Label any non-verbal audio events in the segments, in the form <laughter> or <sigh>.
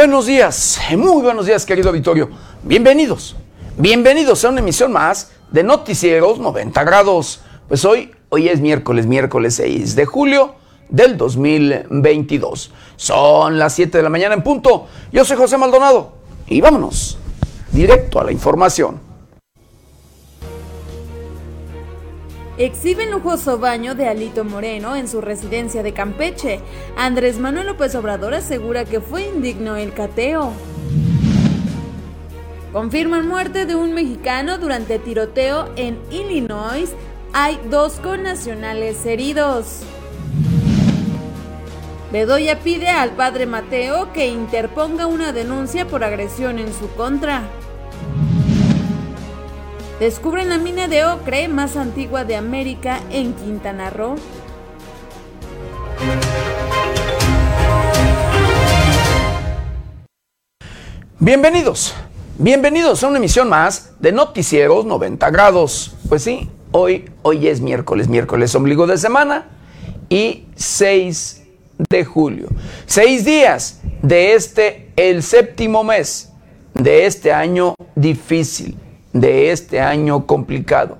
buenos días, muy buenos días querido Vittorio. Bienvenidos, bienvenidos a una emisión más de Noticieros 90 grados. Pues hoy, hoy es miércoles, miércoles 6 de julio del 2022. Son las 7 de la mañana en punto. Yo soy José Maldonado y vámonos directo a la información. Exhiben lujoso baño de Alito Moreno en su residencia de Campeche. Andrés Manuel López Obrador asegura que fue indigno el cateo. Confirman muerte de un mexicano durante tiroteo en Illinois. Hay dos connacionales heridos. Bedoya pide al padre Mateo que interponga una denuncia por agresión en su contra. Descubren la mina de ocre más antigua de América en Quintana Roo. Bienvenidos, bienvenidos a una emisión más de Noticieros 90 grados. Pues sí, hoy, hoy es miércoles, miércoles ombligo de semana y 6 de julio. Seis días de este, el séptimo mes de este año difícil de este año complicado,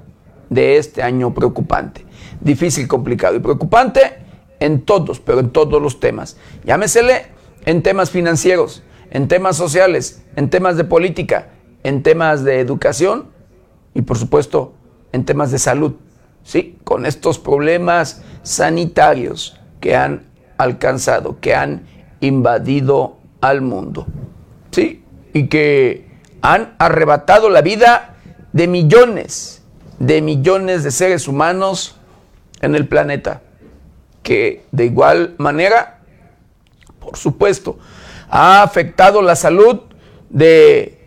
de este año preocupante. Difícil, complicado y preocupante en todos, pero en todos los temas. Llámesele en temas financieros, en temas sociales, en temas de política, en temas de educación y por supuesto en temas de salud. Sí, con estos problemas sanitarios que han alcanzado, que han invadido al mundo. Sí, y que han arrebatado la vida de millones, de millones de seres humanos en el planeta, que de igual manera, por supuesto, ha afectado la salud de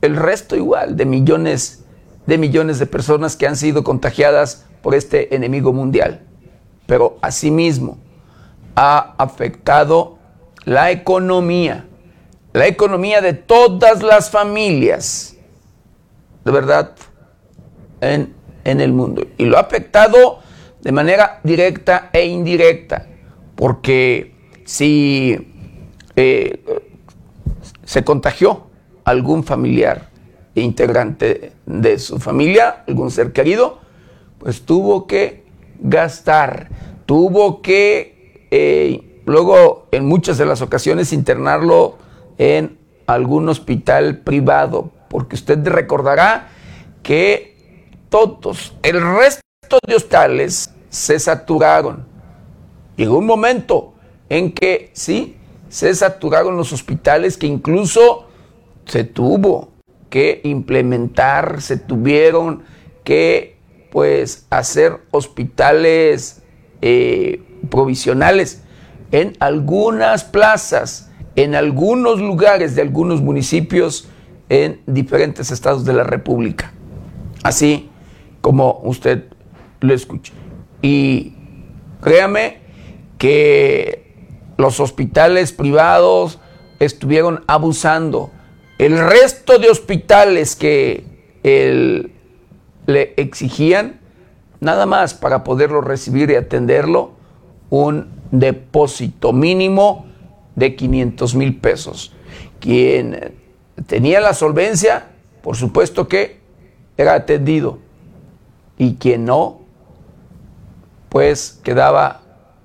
el resto igual, de millones, de millones de personas que han sido contagiadas por este enemigo mundial. Pero asimismo ha afectado la economía, la economía de todas las familias, de verdad, en, el mundo. Y lo ha afectado de manera directa e indirecta, porque si eh, se contagió algún familiar e integrante de su familia, algún ser querido, pues tuvo que gastar, tuvo que eh, luego en muchas de las ocasiones internarlo en algún hospital privado, porque usted recordará que todos, el resto de hospitales se saturaron. Llegó un momento en que sí, se saturaron los hospitales que incluso se tuvo que implementar, se tuvieron que pues hacer hospitales eh, provisionales en algunas plazas en algunos lugares de algunos municipios en diferentes estados de la República. Así como usted lo escucha. Y créame que los hospitales privados estuvieron abusando. El resto de hospitales que le exigían, nada más para poderlo recibir y atenderlo, un depósito mínimo de 500 mil pesos. Quien tenía la solvencia, por supuesto que era atendido. Y quien no, pues quedaba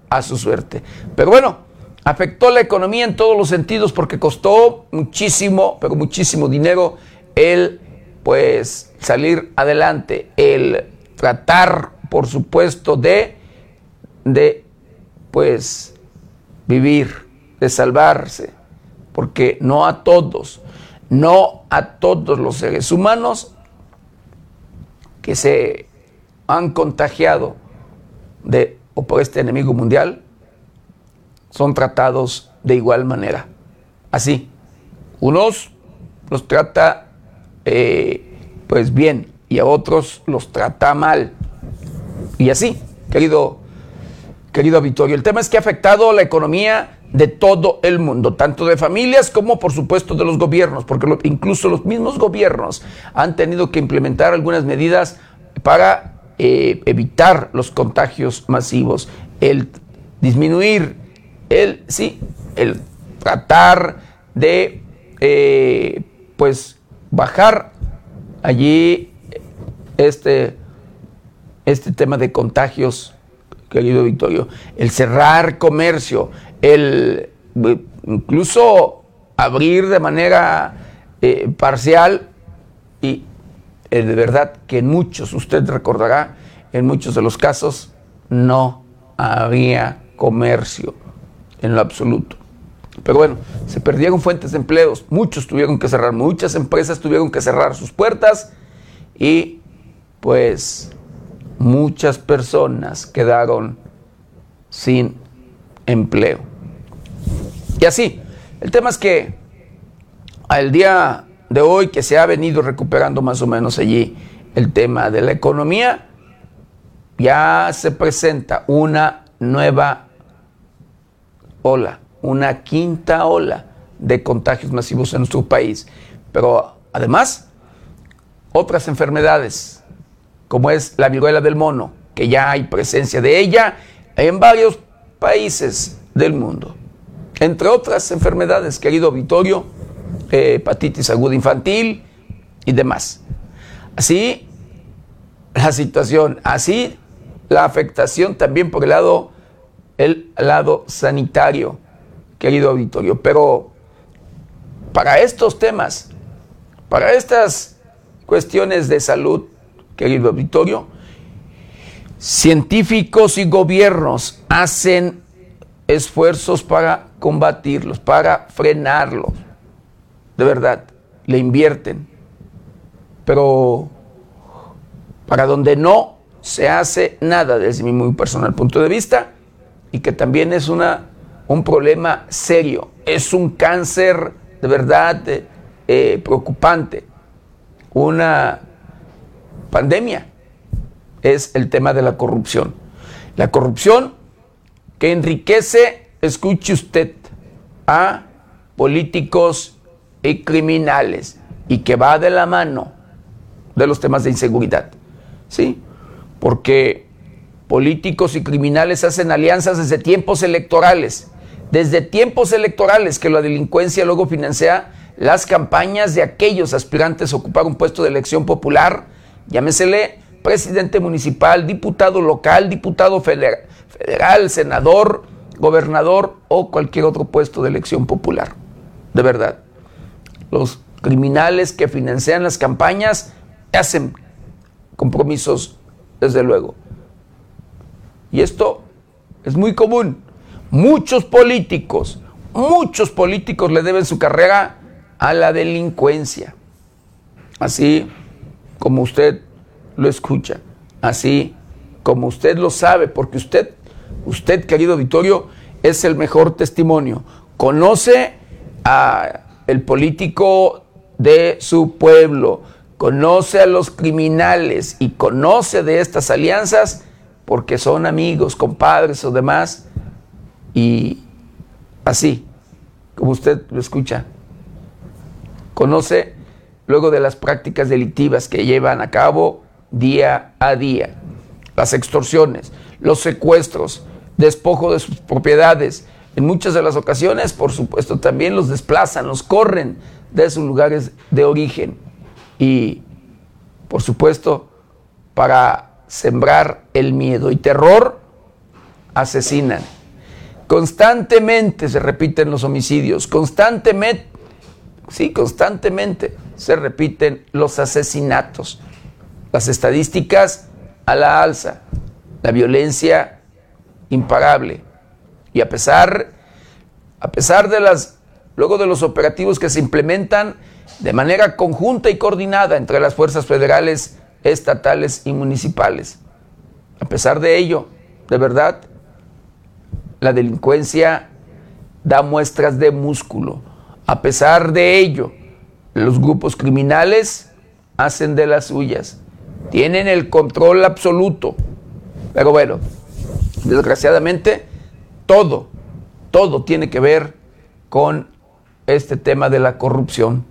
a su suerte. Pero bueno, afectó la economía en todos los sentidos porque costó muchísimo, pero muchísimo dinero el pues salir adelante, el tratar, por supuesto, de, de pues vivir de salvarse, porque no a todos, no a todos los seres humanos que se han contagiado de o por este enemigo mundial son tratados de igual manera. Así, unos los trata eh, pues bien y a otros los trata mal. Y así, querido, querido Vittorio, el tema es que ha afectado la economía de todo el mundo, tanto de familias como por supuesto de los gobiernos, porque incluso los mismos gobiernos han tenido que implementar algunas medidas para eh, evitar los contagios masivos, el disminuir, el sí, el tratar de eh, pues bajar allí este, este tema de contagios, querido Victorio, el cerrar comercio, el incluso abrir de manera eh, parcial y eh, de verdad que en muchos, usted recordará, en muchos de los casos no había comercio en lo absoluto. Pero bueno, se perdieron fuentes de empleos, muchos tuvieron que cerrar, muchas empresas tuvieron que cerrar sus puertas y pues muchas personas quedaron sin empleo. Y así, el tema es que al día de hoy que se ha venido recuperando más o menos allí el tema de la economía, ya se presenta una nueva ola, una quinta ola de contagios masivos en nuestro país. Pero además, otras enfermedades, como es la viruela del mono, que ya hay presencia de ella en varios países del mundo. Entre otras enfermedades, querido Vittorio, eh, hepatitis aguda infantil y demás. Así la situación, así la afectación también por el lado, el lado sanitario, querido auditorio. Pero para estos temas, para estas cuestiones de salud, querido auditorio, científicos y gobiernos hacen esfuerzos para combatirlos, para frenarlos. De verdad, le invierten. Pero para donde no se hace nada desde mi muy personal punto de vista y que también es una, un problema serio, es un cáncer de verdad eh, preocupante, una pandemia, es el tema de la corrupción. La corrupción que enriquece, escuche usted, a políticos y criminales y que va de la mano de los temas de inseguridad. ¿Sí? porque políticos y criminales hacen alianzas desde tiempos electorales, desde tiempos electorales que la delincuencia luego financia las campañas de aquellos aspirantes a ocupar un puesto de elección popular, llámesele presidente municipal, diputado local, diputado federal, senador, gobernador o cualquier otro puesto de elección popular. De verdad, los criminales que financian las campañas hacen compromisos desde luego. Y esto es muy común. Muchos políticos, muchos políticos le deben su carrera a la delincuencia. Así como usted lo escucha, así como usted lo sabe, porque usted, usted querido auditorio, es el mejor testimonio. Conoce a el político de su pueblo, conoce a los criminales y conoce de estas alianzas porque son amigos, compadres o demás. Y así, como usted lo escucha, conoce luego de las prácticas delictivas que llevan a cabo día a día, las extorsiones, los secuestros, despojo de sus propiedades. En muchas de las ocasiones, por supuesto, también los desplazan, los corren de sus lugares de origen y, por supuesto, para sembrar el miedo y terror, asesinan. Constantemente se repiten los homicidios, constantemente, sí, constantemente se repiten los asesinatos. Las estadísticas a la alza, la violencia imparable. Y a pesar, a pesar de las, luego de los operativos que se implementan, de manera conjunta y coordinada entre las fuerzas federales, estatales y municipales. A pesar de ello, de verdad, la delincuencia da muestras de músculo. A pesar de ello, los grupos criminales hacen de las suyas. Tienen el control absoluto. Pero bueno, desgraciadamente, todo, todo tiene que ver con este tema de la corrupción.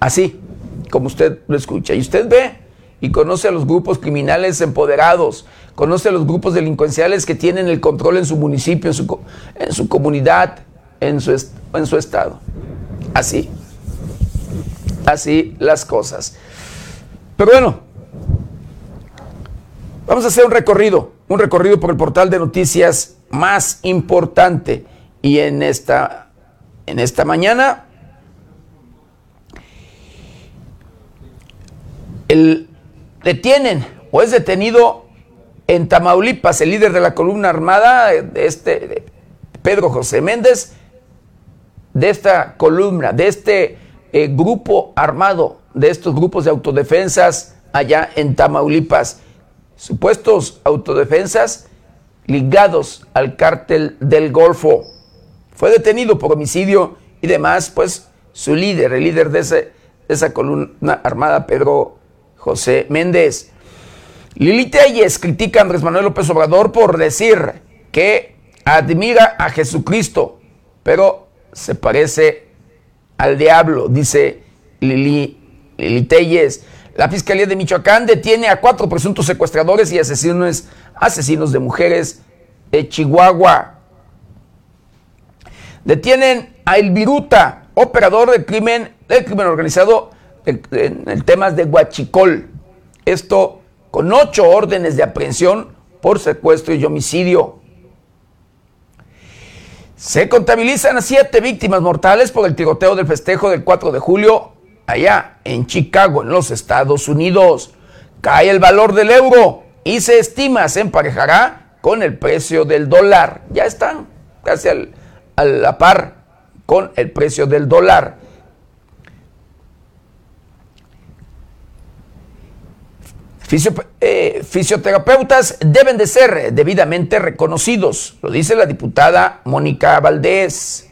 Así, como usted lo escucha. Y usted ve y conoce a los grupos criminales empoderados, conoce a los grupos delincuenciales que tienen el control en su municipio, en su, comunidad. en su, en su estado. Así. Así las cosas. Pero bueno, vamos a hacer un recorrido, un recorrido por el portal de noticias más importante. Y en esta, en esta mañana, el, detienen o es detenido en Tamaulipas el líder de la columna armada, de este, Pedro José Méndez, de esta columna, de este eh, grupo armado, de estos grupos de autodefensas allá en Tamaulipas, supuestos autodefensas ligados al cártel del Golfo. Fue detenido por homicidio y demás, pues su líder, el líder de, ese, esa columna armada, Pedro José Méndez. Lili Telles critica a Andrés Manuel López Obrador por decir que admira a Jesucristo, pero se parece al diablo, dice Lili, Lili. La Fiscalía de Michoacán detiene a cuatro presuntos secuestradores y asesinos, asesinos de mujeres de Chihuahua. Detienen a El Viruta, operador del crimen, del crimen organizado en el tema de Huachicol. Esto con ocho órdenes de aprehensión por secuestro y homicidio. Se contabilizan a siete víctimas mortales por el tiroteo del festejo del 4 de julio allá en Chicago, en los Estados Unidos. Cae el valor del euro y se estima se emparejará con el precio del dólar. Ya están casi a la par con el precio del dólar. Eh, fisioterapeutas deben de ser debidamente reconocidos, lo dice la diputada Mónica Valdés.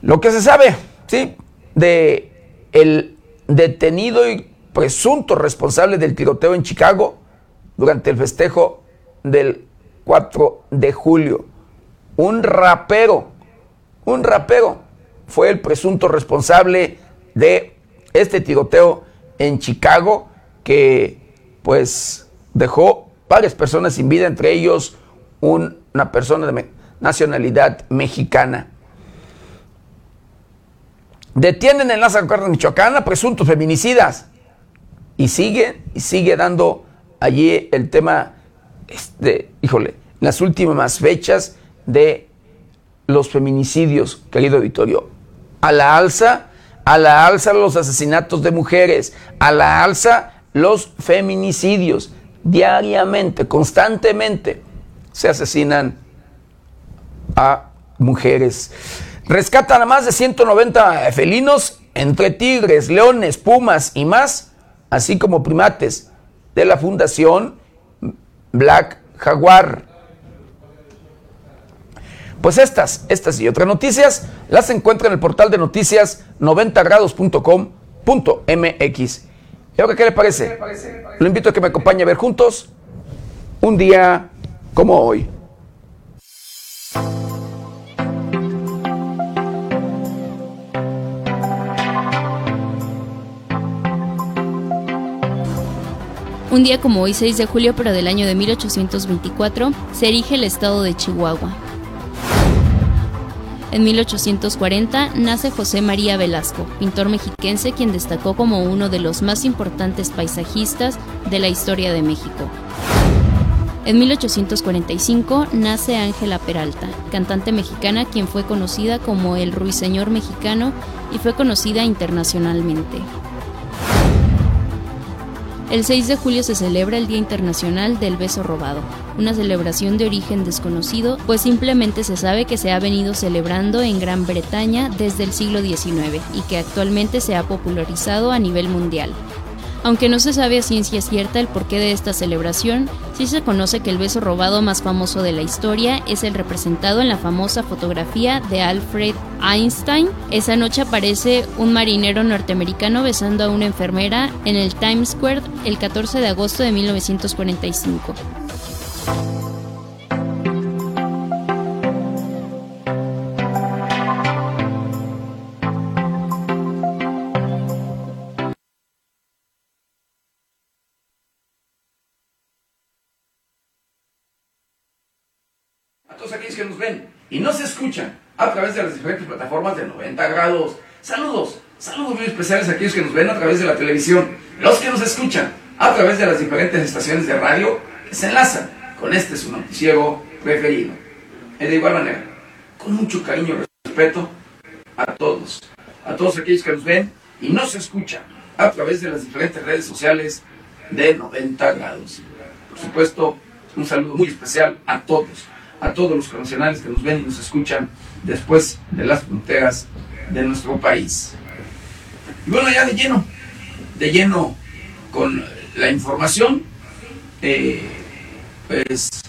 Lo que se sabe, ¿sí? De el detenido y presunto responsable del tiroteo en Chicago durante el festejo del 4 de julio. Un rapero, un rapero fue el presunto responsable de este tiroteo en Chicago que pues dejó varias personas sin vida, entre ellos una persona de nacionalidad mexicana. Detienen en Lázaro Cárdenas, Michoacán, a presuntos feminicidas. Y sigue, y sigue dando allí el tema, este, híjole, las últimas fechas de los feminicidios, querido auditorio. A la alza, a la alza los asesinatos de mujeres, a la alza los feminicidios. Diariamente, constantemente, se asesinan a mujeres. Rescatan a más de 190 felinos, entre tigres, leones, pumas y más, así como primates de la Fundación Black Jaguar. Pues estas, estas y otras noticias las encuentra en el portal de noticias 90grados.com.mx. ¿Y ahora qué le parece? Lo invito a que me acompañe a ver juntos un día como hoy. Un día como hoy, 6 de julio, pero del año de 1824, se erige el estado de Chihuahua. En 1840 nace José María Velasco, pintor mexiquense quien destacó como uno de los más importantes paisajistas de la historia de México. En 1845 nace Ángela Peralta, cantante mexicana quien fue conocida como el Ruiseñor mexicano y fue conocida internacionalmente. El 6 de julio se celebra el Día Internacional del Beso Robado, una celebración de origen desconocido, pues simplemente se sabe que se ha venido celebrando en Gran Bretaña desde el siglo XIX y que actualmente se ha popularizado a nivel mundial. Aunque no se sabe a ciencia cierta el porqué de esta celebración, sí se conoce que el beso robado más famoso de la historia es el representado en la famosa fotografía de Alfred Einstein. Esa noche aparece un marinero norteamericano besando a una enfermera en el Times Square el 14 de agosto de 1945. A través de las diferentes plataformas de 90 grados. Saludos, saludos muy especiales a aquellos que nos ven a través de la televisión, los que nos escuchan a través de las diferentes estaciones de radio que se enlazan con este su noticiero preferido. Y de igual manera, con mucho cariño y respeto a todos, a todos aquellos que nos ven y nos escuchan a través de las diferentes redes sociales de 90 grados. Por supuesto, un saludo muy especial a todos, a todos los connacionales que nos ven y nos escuchan después de las fronteras de nuestro país. Y bueno, ya de lleno, de lleno con la información, eh, pues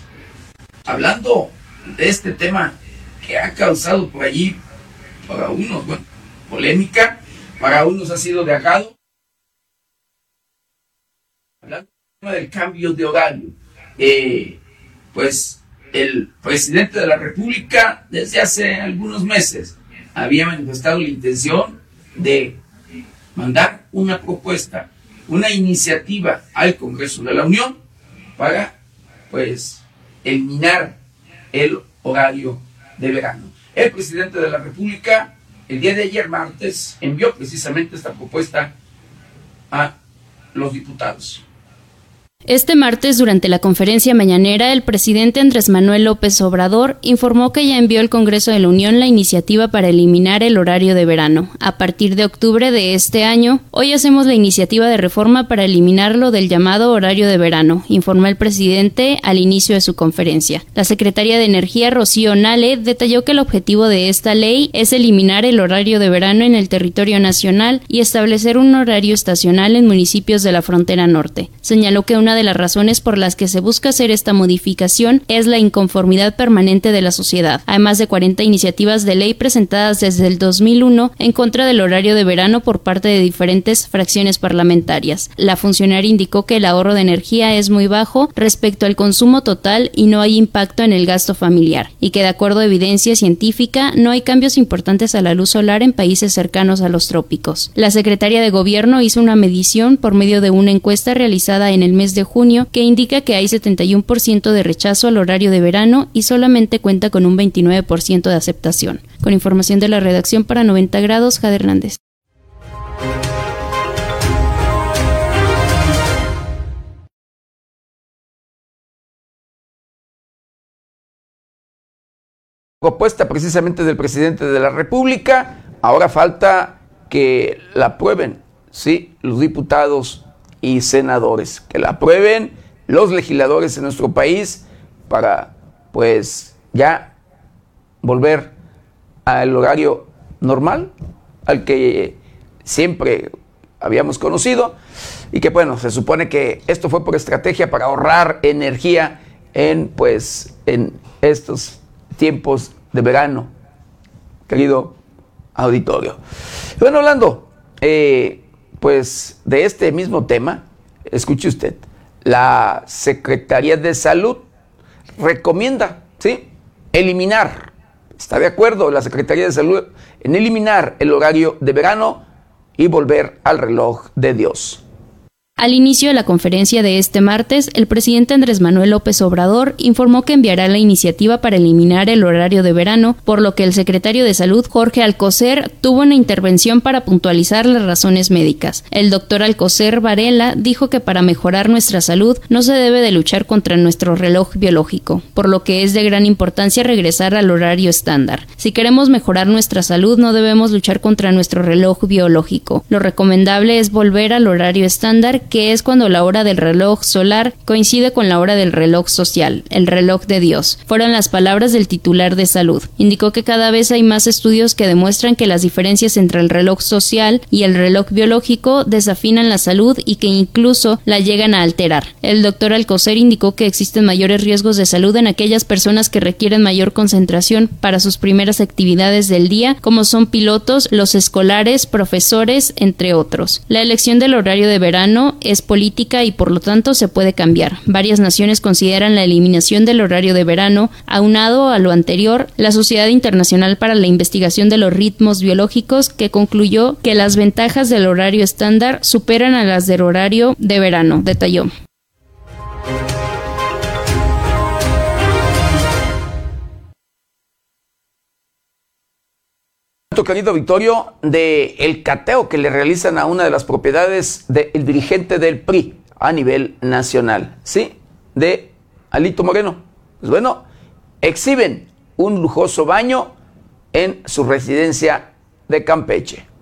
hablando de este tema que ha causado por allí, para unos, bueno, polémica, para unos ha sido de hablando del cambio de horario, eh, pues el presidente de la República desde hace algunos meses había manifestado la intención de mandar una propuesta, una iniciativa al Congreso de la Unión para, pues, eliminar el horario de verano. El presidente de la República, el día de ayer martes, envió precisamente esta propuesta a los diputados. Este martes, durante la conferencia mañanera, el presidente Andrés Manuel López Obrador informó que ya envió al Congreso de la Unión la iniciativa para eliminar el horario de verano. A partir de octubre de este año, hoy hacemos la iniciativa de reforma para eliminarlo del llamado horario de verano, informó el presidente al inicio de su conferencia. La secretaria de Energía, Rocío Nale, detalló que el objetivo de esta ley es eliminar el horario de verano en el territorio nacional y establecer un horario estacional en municipios de la frontera norte. Señaló que una de las razones por las que se busca hacer esta modificación es la inconformidad permanente de la sociedad. Hay más de 40 iniciativas de ley presentadas desde el 2001 en contra del horario de verano por parte de diferentes fracciones parlamentarias. La funcionaria indicó que el ahorro de energía es muy bajo respecto al consumo total y no hay impacto en el gasto familiar, y que de acuerdo a evidencia científica no hay cambios importantes a la luz solar en países cercanos a los trópicos. La secretaria de Gobierno hizo una medición por medio de una encuesta realizada en el mes de junio que indica que hay 71% de rechazo al horario de verano y solamente cuenta con un 29% de aceptación. Con información de la redacción para 90 grados, Jade Hernández. propuesta precisamente del presidente de la República. Ahora falta que la aprueben, sí, los diputados y senadores, que la aprueben los legisladores en nuestro país para, pues, ya volver al horario normal, al que siempre habíamos conocido, y que, bueno, se supone que esto fue por estrategia para ahorrar energía en, pues, en estos tiempos de verano, querido auditorio. Bueno, hablando, eh, pues de este mismo tema, escuche usted, la Secretaría de Salud recomienda, ¿sí? Eliminar, está de acuerdo la Secretaría de Salud en eliminar el horario de verano y volver al reloj de Dios. Al inicio de la conferencia de este martes, el presidente Andrés Manuel López Obrador informó que enviará la iniciativa para eliminar el horario de verano, por lo que el secretario de Salud, Jorge Alcocer, tuvo una intervención para puntualizar las razones médicas. El doctor Alcocer Varela dijo que para mejorar nuestra salud no se debe de luchar contra nuestro reloj biológico, por lo que es de gran importancia regresar al horario estándar. Si queremos mejorar nuestra salud no debemos luchar contra nuestro reloj biológico. Lo recomendable es volver al horario estándar que es cuando la hora del reloj solar coincide con la hora del reloj social, el reloj de Dios. Fueron las palabras del titular de salud. Indicó que cada vez hay más estudios que demuestran que las diferencias entre el reloj social y el reloj biológico desafinan la salud y que incluso la llegan a alterar. El doctor Alcocer indicó que existen mayores riesgos de salud en aquellas personas que requieren mayor concentración para sus primeras actividades del día, como son pilotos, los escolares, profesores, entre otros. La elección del horario de verano es política y por lo tanto se puede cambiar. Varias naciones consideran la eliminación del horario de verano. Aunado a lo anterior, la Sociedad Internacional para la Investigación de los Ritmos Biológicos que concluyó que las ventajas del horario estándar superan a las del horario de verano, detalló. Querido Victorio, de cateo que le realizan a una de las propiedades del dirigente del PRI a nivel nacional, ¿sí? De Alito Moreno. Pues bueno, exhiben un lujoso baño en su residencia de Campeche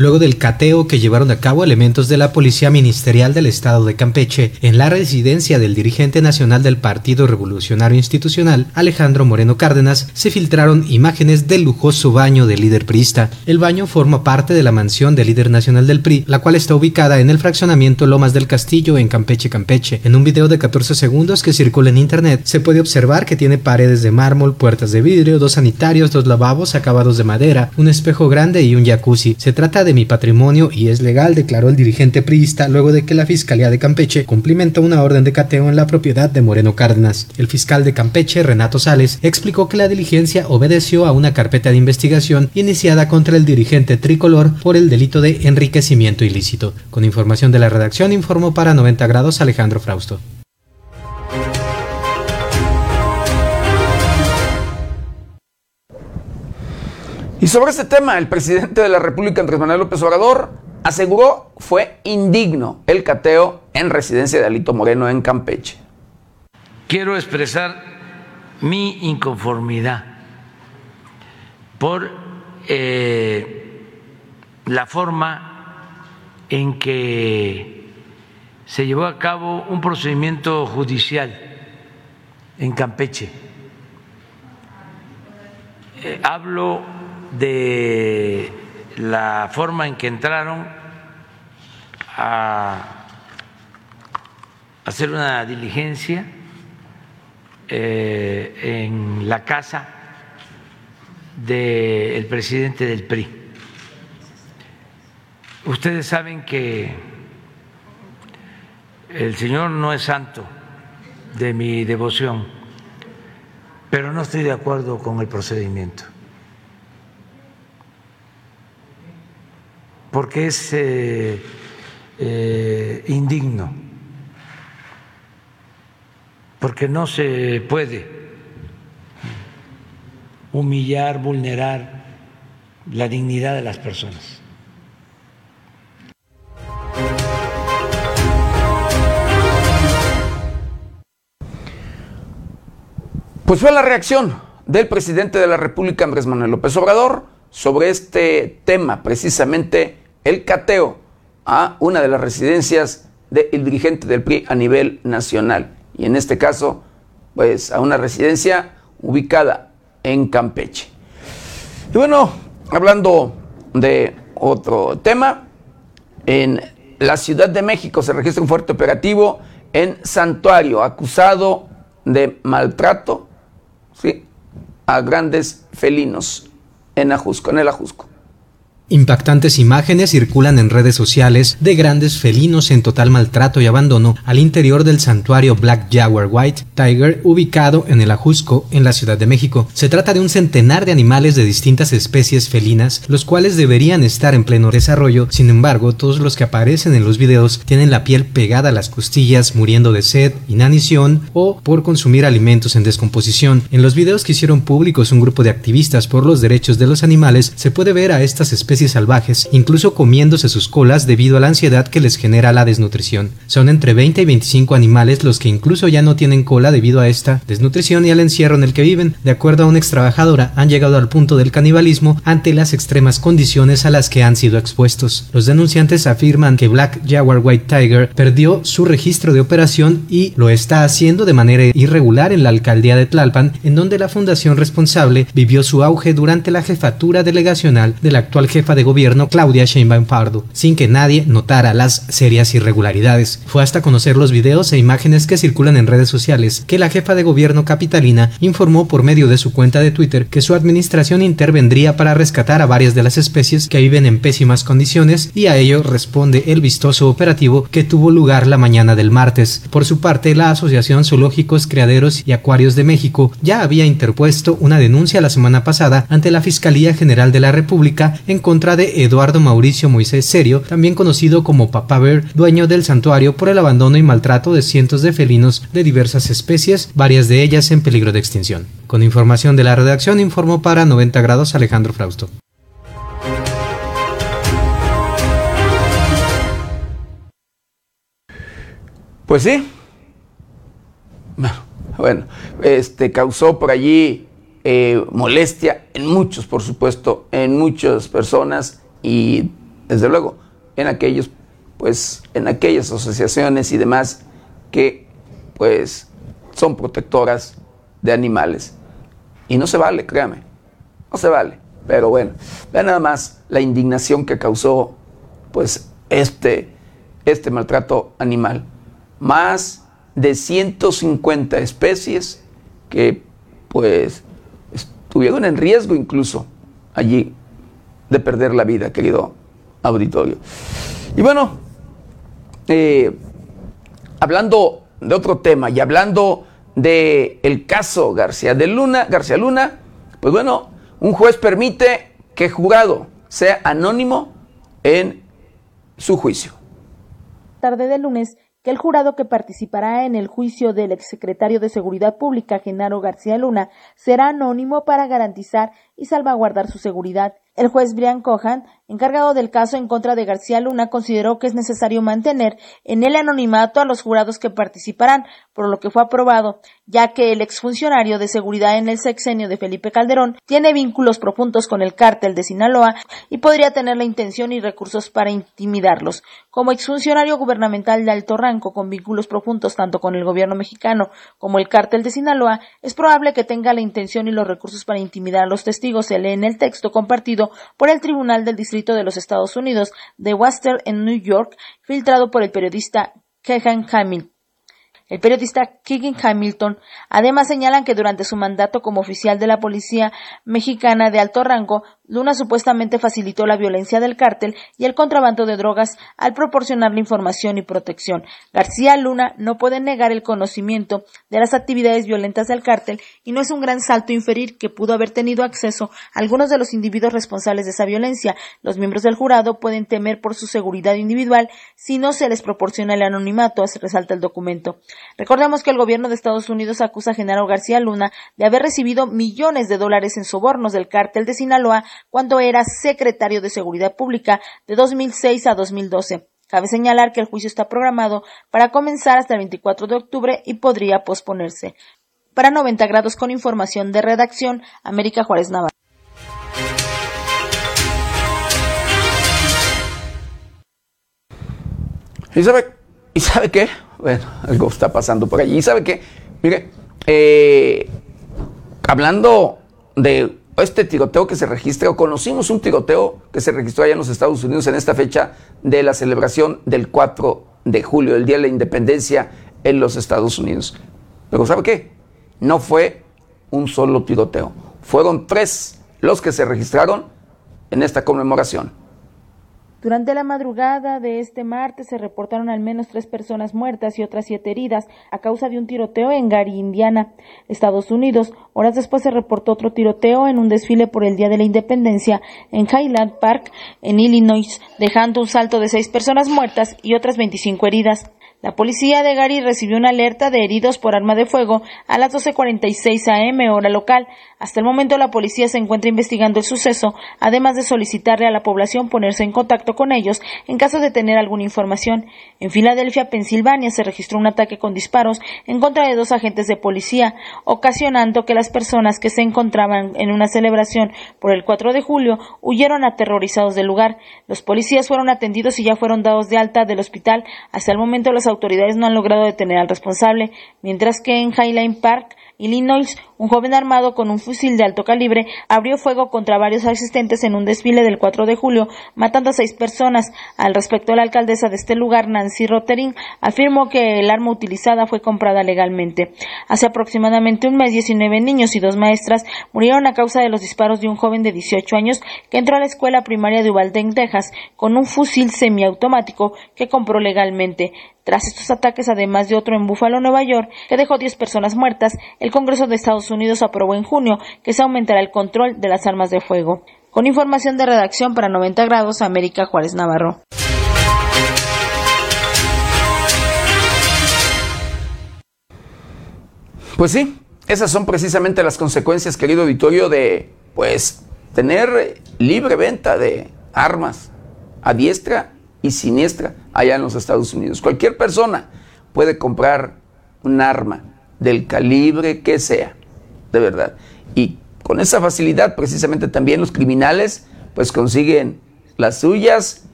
luego del cateo que llevaron a cabo elementos de la Policía Ministerial del Estado de Campeche en la residencia del dirigente nacional del Partido Revolucionario Institucional, Alejandro Moreno Cárdenas, se filtraron imágenes del lujoso baño del líder priista. El baño forma parte de la mansión del líder nacional del PRI, la cual está ubicada en el fraccionamiento Lomas del Castillo en Campeche, Campeche. En un video de 14 segundos que circula en internet, se puede observar que tiene paredes de mármol, puertas de vidrio, dos sanitarios, dos lavabos acabados de madera, un espejo grande y un jacuzzi. Se trata de mi patrimonio y es legal, declaró el dirigente priista luego de que la Fiscalía de Campeche cumplimentó una orden de cateo en la propiedad de Moreno Cárdenas. El fiscal de Campeche, Renato Sales, explicó que la diligencia obedeció a una carpeta de investigación iniciada contra el dirigente tricolor por el delito de enriquecimiento ilícito. Con información de la redacción informó para 90 grados Alejandro Frausto. Y sobre este tema, el presidente de la República, Andrés Manuel López Obrador, aseguró fue indigno el cateo en residencia de Alito Moreno en Campeche. Quiero expresar mi inconformidad por eh, la forma en que se llevó a cabo un procedimiento judicial en Campeche. Eh, hablo de la forma en que entraron a hacer una diligencia eh, en la casa del presidente del PRI. Ustedes saben que el Señor no es santo de mi devoción, pero no estoy de acuerdo con el procedimiento. Porque es eh, eh, indigno, porque no se puede humillar, vulnerar la dignidad de las personas. Pues fue la reacción del presidente de la República, Andrés Manuel López Obrador, sobre este tema, precisamente el cateo a una de las residencias del dirigente del PRI a nivel nacional. Y en este caso, pues a una residencia ubicada en Campeche. Y bueno, hablando de otro tema, en la Ciudad de México se registra un fuerte operativo en Santuario, acusado de maltrato a grandes felinos en Ajusco, en el Ajusco. Impactantes imágenes circulan en redes sociales de grandes felinos en total maltrato y abandono al interior del santuario Black Jaguar White Tiger ubicado en el Ajusco, en la Ciudad de México. Se trata de un centenar de animales de distintas especies felinas, los cuales deberían estar en pleno desarrollo, sin embargo, todos los que aparecen en los videos tienen la piel pegada a las costillas, muriendo de sed, inanición o por consumir alimentos en descomposición. En los videos que hicieron públicos un grupo de activistas por los derechos de los animales, se puede ver a estas especies salvajes, incluso comiéndose sus colas debido a la ansiedad que les genera la desnutrición. Son entre 20 y 25 animales los que incluso ya no tienen cola debido a esta desnutrición y al encierro en el que viven. De acuerdo a una ex trabajadora, han llegado al punto del canibalismo ante las extremas condiciones a las que han sido expuestos. Los denunciantes afirman que Black Jaguar White Tiger perdió su registro de operación y lo está haciendo de manera irregular en la alcaldía de Tlalpan, en donde la fundación responsable vivió su auge durante la jefatura delegacional del actual jefa de gobierno Claudia Sheinbaum Pardo, sin que nadie notara las serias irregularidades. Fue hasta conocer los videos e imágenes que circulan en redes sociales que la jefa de gobierno capitalina informó por medio de su cuenta de Twitter que su administración intervendría para rescatar a varias de las especies que viven en pésimas condiciones y a ello responde el vistoso operativo que tuvo lugar la mañana del martes. Por su parte, la Asociación Zoológicos, Criaderos y Acuarios de México ya había interpuesto una denuncia la semana pasada ante la Fiscalía General de la República en contra contra de Eduardo Mauricio Moisés Serio, también conocido como Papá Bear, dueño del santuario por el abandono y maltrato de cientos de felinos de diversas especies, varias de ellas en peligro de extinción. Con información de la redacción informó para 90 grados Alejandro Frausto. Pues sí. Bueno, este causó por allí eh, molestia en muchos, por supuesto, en muchas personas y desde luego en aquellos, pues, en aquellas asociaciones y demás que, pues, son protectoras de animales. Y no se vale, créame, no se vale. Pero bueno, vean nada más la indignación que causó, pues, este, este maltrato animal. Más de 150 especies que, pues, estuvieron en riesgo incluso allí de perder la vida, querido auditorio. Y bueno, eh, hablando de otro tema y hablando del el caso García de Luna, García Luna, pues bueno, un juez permite que jurado sea anónimo en su juicio. Tarde de lunes, que el jurado que participará en el juicio del exsecretario de Seguridad Pública, Genaro García Luna, será anónimo para garantizar y salvaguardar su seguridad. El juez Brian Cohan, encargado del caso en contra de García Luna, consideró que es necesario mantener en el anonimato a los jurados que participarán, por lo que fue aprobado, ya que el exfuncionario de seguridad en el sexenio de Felipe Calderón tiene vínculos profundos con el cártel de Sinaloa y podría tener la intención y recursos para intimidarlos. Como exfuncionario gubernamental de alto rango con vínculos profundos tanto con el gobierno mexicano como el cártel de Sinaloa, es probable que tenga la intención y los recursos para intimidar a los testigos, se lee en el texto compartido por el Tribunal del Distrito de los Estados Unidos de Western en New York, filtrado por el periodista Kegan Hamilton. El periodista Keegan Hamilton además señalan que durante su mandato como oficial de la policía mexicana de alto rango Luna supuestamente facilitó la violencia del cártel y el contrabando de drogas al proporcionarle información y protección. García Luna no puede negar el conocimiento de las actividades violentas del cártel y no es un gran salto inferir que pudo haber tenido acceso a algunos de los individuos responsables de esa violencia. Los miembros del jurado pueden temer por su seguridad individual si no se les proporciona el anonimato, resalta el documento. Recordemos que el gobierno de Estados Unidos acusa a Genaro García Luna de haber recibido millones de dólares en sobornos del cártel de Sinaloa cuando era secretario de Seguridad Pública de 2006 a 2012. Cabe señalar que el juicio está programado para comenzar hasta el 24 de octubre y podría posponerse. Para 90 grados con información de redacción, América Juárez Navarro. ¿Y sabe, ¿Y sabe qué? Bueno, algo está pasando por allí. ¿Y sabe qué? Mire, eh, hablando de este tiroteo que se registra, o conocimos un tiroteo que se registró allá en los Estados Unidos en esta fecha de la celebración del 4 de julio, el Día de la Independencia en los Estados Unidos. Pero ¿sabe qué? No fue un solo tiroteo, fueron tres los que se registraron en esta conmemoración. Durante la madrugada de este martes se reportaron al menos tres personas muertas y otras siete heridas a causa de un tiroteo en Gary, Indiana, Estados Unidos. Horas después se reportó otro tiroteo en un desfile por el Día de la Independencia en Highland Park, en Illinois, dejando un salto de seis personas muertas y otras 25 heridas. La policía de Gary recibió una alerta de heridos por arma de fuego a las 12.46 am hora local. Hasta el momento la policía se encuentra investigando el suceso, además de solicitarle a la población ponerse en contacto con ellos en caso de tener alguna información. En Filadelfia, Pensilvania, se registró un ataque con disparos en contra de dos agentes de policía, ocasionando que las personas que se encontraban en una celebración por el 4 de julio huyeron aterrorizados del lugar. Los policías fueron atendidos y ya fueron dados de alta del hospital. Hasta el momento los autoridades no han logrado detener al responsable, mientras que en Highline Park Illinois, un joven armado con un fusil de alto calibre abrió fuego contra varios asistentes en un desfile del 4 de julio, matando a seis personas. Al respecto, la alcaldesa de este lugar, Nancy Rotering, afirmó que el arma utilizada fue comprada legalmente. Hace aproximadamente un mes, 19 niños y dos maestras murieron a causa de los disparos de un joven de 18 años que entró a la escuela primaria de Uvalde, Texas, con un fusil semiautomático que compró legalmente. Tras estos ataques, además de otro en Buffalo, Nueva York, que dejó 10 personas muertas, el Congreso de Estados Unidos aprobó en junio que se aumentará el control de las armas de fuego. Con información de redacción para 90 grados, América Juárez Navarro. Pues sí, esas son precisamente las consecuencias, querido auditorio, de pues tener libre venta de armas a diestra y siniestra allá en los Estados Unidos. Cualquier persona puede comprar un arma del calibre que sea, de verdad. Y con esa facilidad precisamente también los criminales pues consiguen las suyas,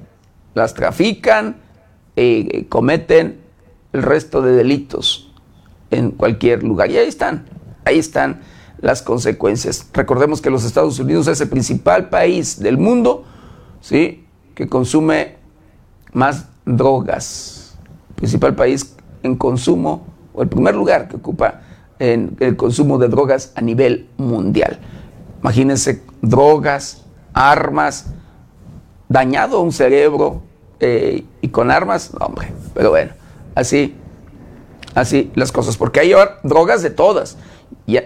las trafican, y eh, cometen el resto de delitos en cualquier lugar. Y ahí están, ahí están las consecuencias. Recordemos que los Estados Unidos es el principal país del mundo, ¿sí? que consume más drogas. Principal país en consumo, o el primer lugar que ocupa en el consumo de drogas a nivel mundial. Imagínense drogas, armas, dañado un cerebro eh, y con armas, hombre, pero bueno, así, así las cosas, porque hay drogas de todas, y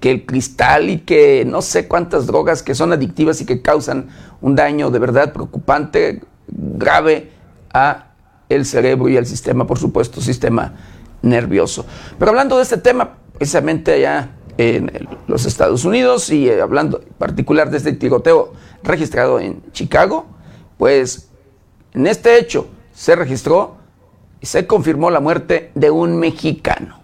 que el cristal y que no sé cuántas drogas que son adictivas y que causan un daño de verdad preocupante, grave a el cerebro y al sistema, por supuesto, sistema nervioso. Pero hablando de este tema, precisamente allá en los Estados Unidos y eh, hablando en particular de este tiroteo registrado en Chicago, pues en este hecho se registró y se confirmó la muerte de un mexicano.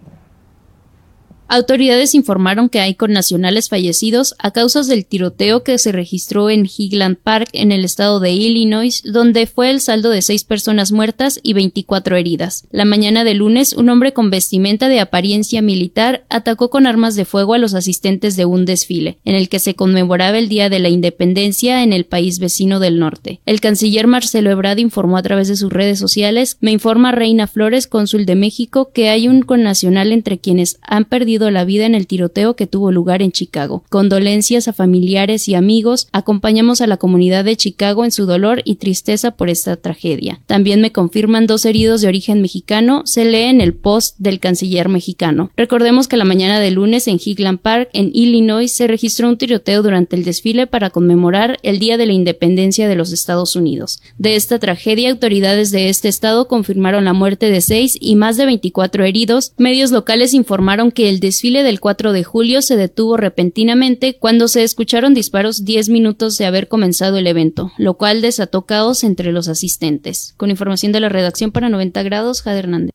Autoridades informaron que hay connacionales fallecidos a causa del tiroteo que se registró en Higland Park en el estado de Illinois, donde fue el saldo de seis personas muertas y 24 heridas. La mañana de lunes, un hombre con vestimenta de apariencia militar atacó con armas de fuego a los asistentes de un desfile, en el que se conmemoraba el Día de la Independencia en el país vecino del norte. El canciller Marcelo Ebrard informó a través de sus redes sociales, me informa Reina Flores, cónsul de México, que hay un connacional entre quienes han perdido la vida en el tiroteo que tuvo lugar en Chicago. Condolencias a familiares y amigos, acompañamos a la comunidad de Chicago en su dolor y tristeza por esta tragedia. También me confirman dos heridos de origen mexicano, se lee en el post del canciller mexicano. Recordemos que la mañana de lunes en Highland Park, en Illinois, se registró un tiroteo durante el desfile para conmemorar el Día de la Independencia de los Estados Unidos. De esta tragedia, autoridades de este estado confirmaron la muerte de seis y más de 24 heridos. Medios locales informaron que el desfile del 4 de julio se detuvo repentinamente cuando se escucharon disparos 10 minutos de haber comenzado el evento, lo cual desató caos entre los asistentes. Con información de la redacción para 90 grados, Jade Hernández.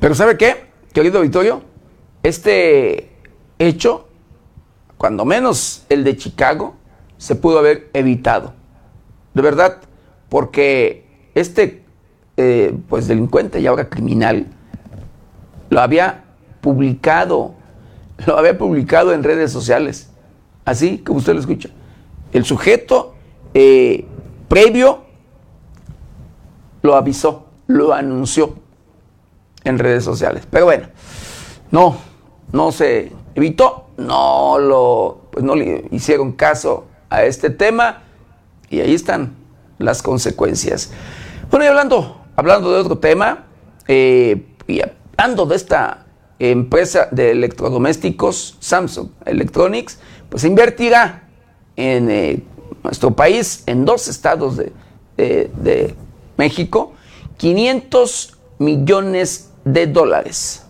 Pero ¿sabe qué, querido Victorio? Este hecho, cuando menos el de Chicago, se pudo haber evitado. De verdad, porque este eh, pues delincuente y ahora criminal lo había publicado, lo había publicado en redes sociales, así como usted lo escucha. El sujeto eh, previo lo avisó, lo anunció en redes sociales. Pero bueno, no, no se evitó, no lo, pues no le hicieron caso a este tema y ahí están las consecuencias. Bueno, y hablando, hablando de otro tema, eh, y hablando de esta empresa de electrodomésticos, Samsung Electronics, pues invertirá en eh, nuestro país, en dos estados de, de México, 500 millones de dólares.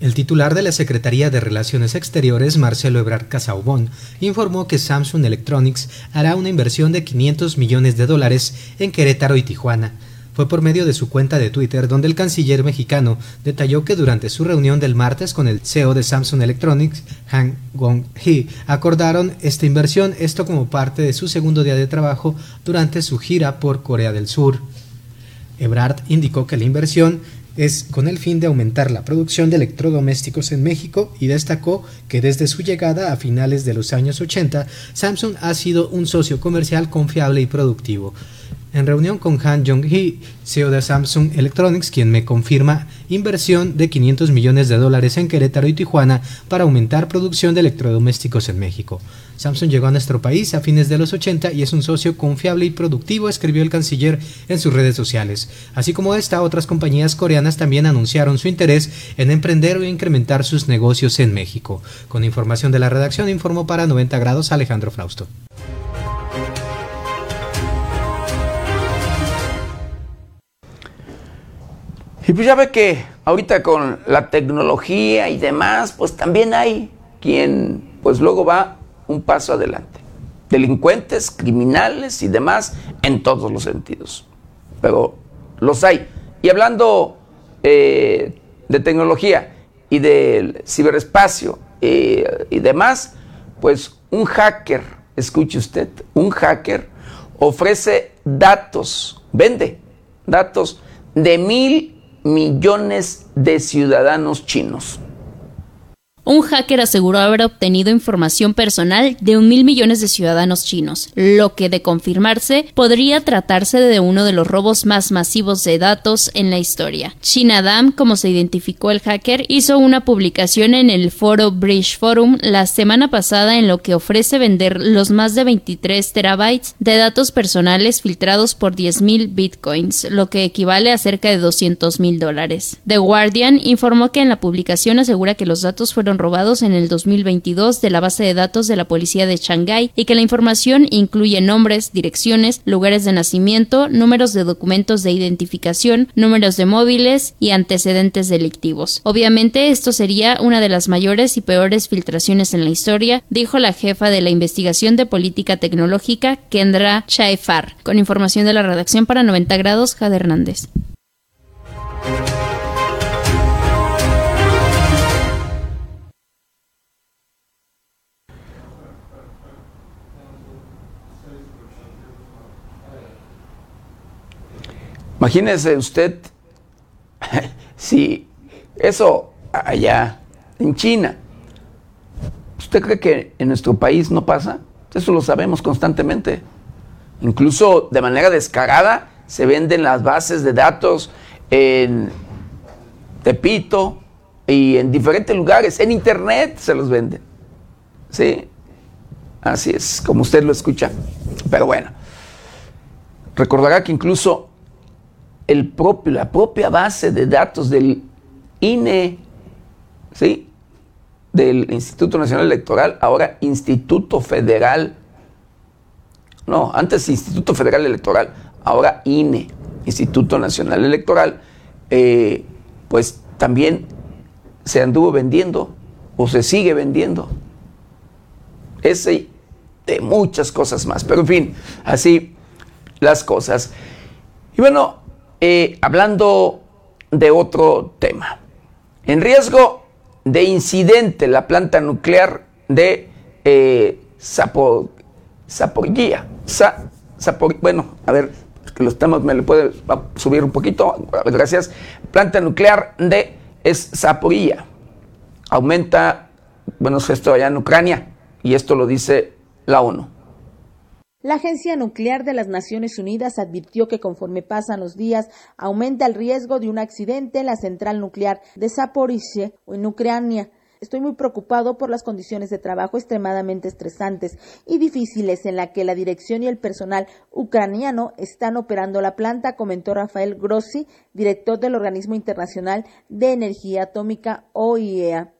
El titular de la Secretaría de Relaciones Exteriores, Marcelo Ebrard Casaubon, informó que Samsung Electronics hará una inversión de 500 millones de dólares en Querétaro y Tijuana. Fue por medio de su cuenta de Twitter donde el canciller mexicano detalló que durante su reunión del martes con el CEO de Samsung Electronics, Han Gong-hee, acordaron esta inversión, esto como parte de su segundo día de trabajo durante su gira por Corea del Sur. Ebrard indicó que la inversión es con el fin de aumentar la producción de electrodomésticos en México y destacó que desde su llegada a finales de los años 80, Samsung ha sido un socio comercial confiable y productivo. En reunión con Han Jong-hee, CEO de Samsung Electronics, quien me confirma inversión de 500 millones de dólares en Querétaro y Tijuana para aumentar producción de electrodomésticos en México. Samsung llegó a nuestro país a fines de los 80 y es un socio confiable y productivo, escribió el canciller en sus redes sociales. Así como esta, otras compañías coreanas también anunciaron su interés en emprender o incrementar sus negocios en México. Con información de la redacción, informó para 90 grados Alejandro Frausto. Y pues ya ve que ahorita con la tecnología y demás, pues también hay quien pues luego va un paso adelante. delincuentes, criminales y demás en todos los sentidos. Pero los hay. Y hablando eh, de tecnología y del ciberespacio eh, y demás, pues un hacker, escuche usted, un hacker ofrece datos, vende datos de mil millones de ciudadanos chinos un hacker aseguró haber obtenido información personal de un mil millones de ciudadanos chinos, lo que de confirmarse podría tratarse de uno de los robos más masivos de datos en la historia. Dam, como se identificó el hacker, hizo una publicación en el foro Bridge Forum la semana pasada en lo que ofrece vender los más de 23 terabytes de datos personales filtrados por 10.000 bitcoins, lo que equivale a cerca de 200 mil dólares. The Guardian informó que en la publicación asegura que los datos fueron robados en el 2022 de la base de datos de la policía de Shanghái y que la información incluye nombres, direcciones, lugares de nacimiento, números de documentos de identificación, números de móviles y antecedentes delictivos. Obviamente esto sería una de las mayores y peores filtraciones en la historia, dijo la jefa de la investigación de política tecnológica Kendra Chaefar, con información de la redacción para 90 grados, Jade Hernández. Imagínese usted <laughs> si eso allá en China, ¿usted cree que en nuestro país no pasa? Eso lo sabemos constantemente. Incluso de manera descarada se venden las bases de datos en Tepito y en diferentes lugares. En internet se los venden. Sí, así es, como usted lo escucha. Pero bueno, recordará que incluso el propio, la propia base de datos del INE, ¿sí? del Instituto Nacional Electoral, ahora Instituto Federal, no, antes Instituto Federal Electoral, ahora INE, Instituto Nacional Electoral, eh, pues también se anduvo vendiendo o se sigue vendiendo. Ese de muchas cosas más, pero en fin, así las cosas. Y bueno, eh, hablando de otro tema. En riesgo de incidente la planta nuclear de eh, bueno, a ver, que lo estamos, me le puede subir un poquito, gracias. Planta nuclear de Zaporilla. Aumenta, bueno, esto allá en Ucrania, y esto lo dice la ONU. La Agencia Nuclear de las Naciones Unidas advirtió que conforme pasan los días aumenta el riesgo de un accidente en la central nuclear de Zaporizhia en Ucrania. Estoy muy preocupado por las condiciones de trabajo extremadamente estresantes y difíciles en la que la dirección y el personal ucraniano están operando la planta, comentó Rafael Grossi, director del Organismo Internacional de Energía Atómica OIEA.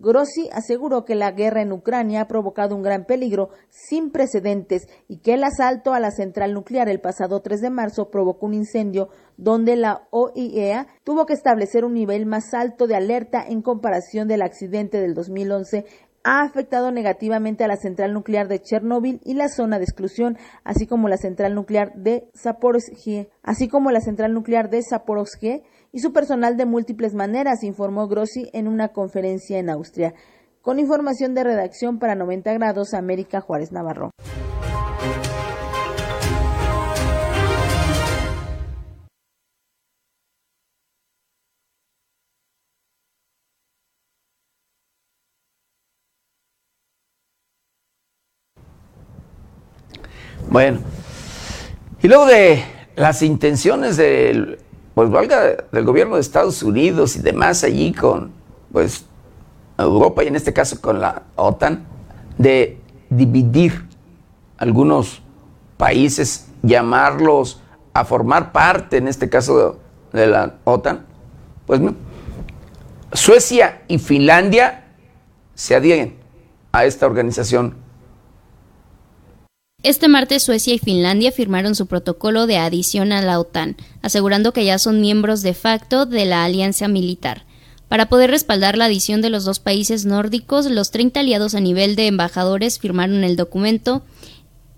Grossi aseguró que la guerra en Ucrania ha provocado un gran peligro sin precedentes y que el asalto a la central nuclear el pasado 3 de marzo provocó un incendio donde la OIEA tuvo que establecer un nivel más alto de alerta en comparación del accidente del 2011 ha afectado negativamente a la central nuclear de Chernóbil y la zona de exclusión, así como la central nuclear de Zaporozhye, así como la central nuclear de Zaporozhye y su personal de múltiples maneras, informó Grossi en una conferencia en Austria. Con información de redacción para 90 grados, América Juárez Navarro. Bueno, y luego de las intenciones del pues valga del gobierno de Estados Unidos y demás allí con pues Europa y en este caso con la OTAN de dividir algunos países, llamarlos a formar parte en este caso de, la OTAN, pues Suecia y Finlandia se adhieren a esta organización este martes Suecia y Finlandia firmaron su protocolo de adición a la OTAN, asegurando que ya son miembros de facto de la alianza militar. Para poder respaldar la adición de los dos países nórdicos, los 30 aliados a nivel de embajadores firmaron el documento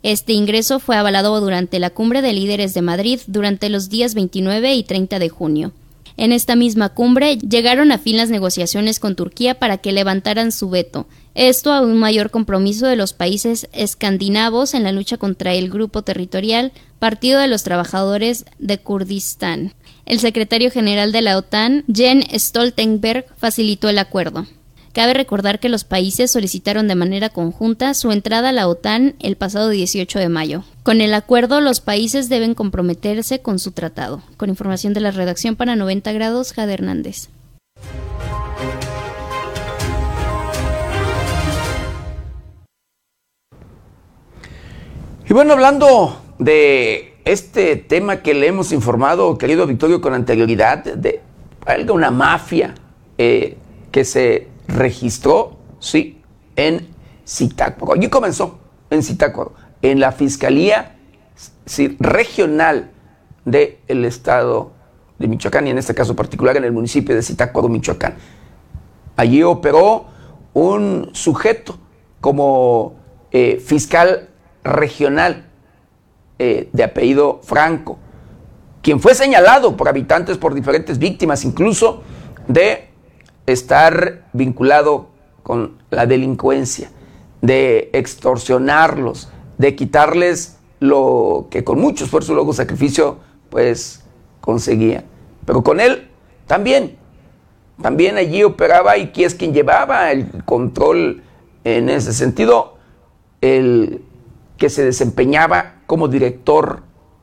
Este ingreso fue avalado durante la cumbre de líderes de Madrid durante los días 29 y 30 de junio. En esta misma cumbre llegaron a fin las negociaciones con Turquía para que levantaran su veto, esto a un mayor compromiso de los países escandinavos en la lucha contra el grupo territorial Partido de los Trabajadores de Kurdistán. El secretario general de la OTAN, Jens Stoltenberg, facilitó el acuerdo. Cabe recordar que los países solicitaron de manera conjunta su entrada a la OTAN el pasado 18 de mayo. Con el acuerdo, los países deben comprometerse con su tratado. Con información de la redacción para 90 grados, Jade Hernández. Y bueno, hablando de este tema que le hemos informado, querido Victorio, con anterioridad, de una mafia eh, que se registró, sí, en Zitácuaro. Allí comenzó, en Zitácuaro, en la Fiscalía Regional del Estado de Michoacán y en este caso particular en el municipio de Zitácuaro, Michoacán. Allí operó un sujeto como eh, fiscal regional eh, de apellido Franco, quien fue señalado por habitantes, por diferentes víctimas, incluso de estar vinculado con la delincuencia, de extorsionarlos, de quitarles lo que con mucho esfuerzo y luego sacrificio pues conseguía. Pero con él también, también allí operaba y que es quien llevaba el control en ese sentido, el que se desempeñaba como director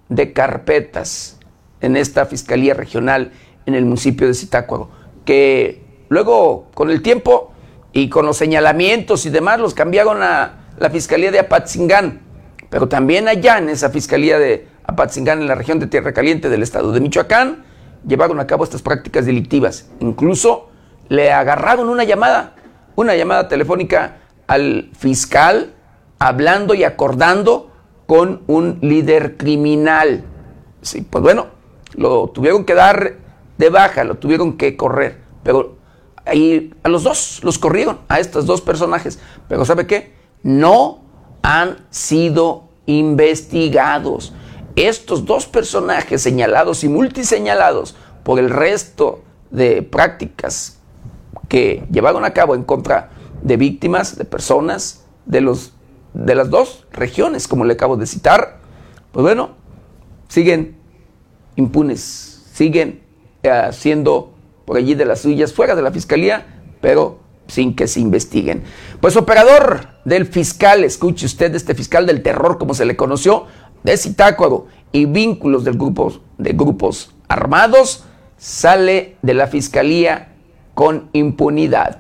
de carpetas en esta Fiscalía Regional en el municipio de Zitácuaro, que luego con el tiempo y con los señalamientos y demás los cambiaron a la Fiscalía de Apatzingán, pero también allá en esa Fiscalía de Apatzingán, en la región de Tierra Caliente del estado de Michoacán, llevaron a cabo estas prácticas delictivas. Incluso le agarraron una llamada, una llamada telefónica al fiscal hablando y acordando con un líder criminal. Sí, pues bueno, lo tuvieron que dar de baja, lo tuvieron que correr, pero ahí a los dos los corrieron, a estos dos personajes. Pero ¿sabe qué? No han sido investigados. Estos dos personajes señalados y multiseñalados por el resto de prácticas que llevaron a cabo en contra de víctimas, de personas, de los de las dos regiones, como le acabo de citar, pues bueno, siguen impunes, siguen haciendo por allí de las suyas fuera de la fiscalía, pero sin que se investiguen. Pues operador del fiscal, escuche usted, este fiscal del terror, como se le conoció, de Citácuaro y vínculos del grupo, de grupos armados, sale de la fiscalía con impunidad.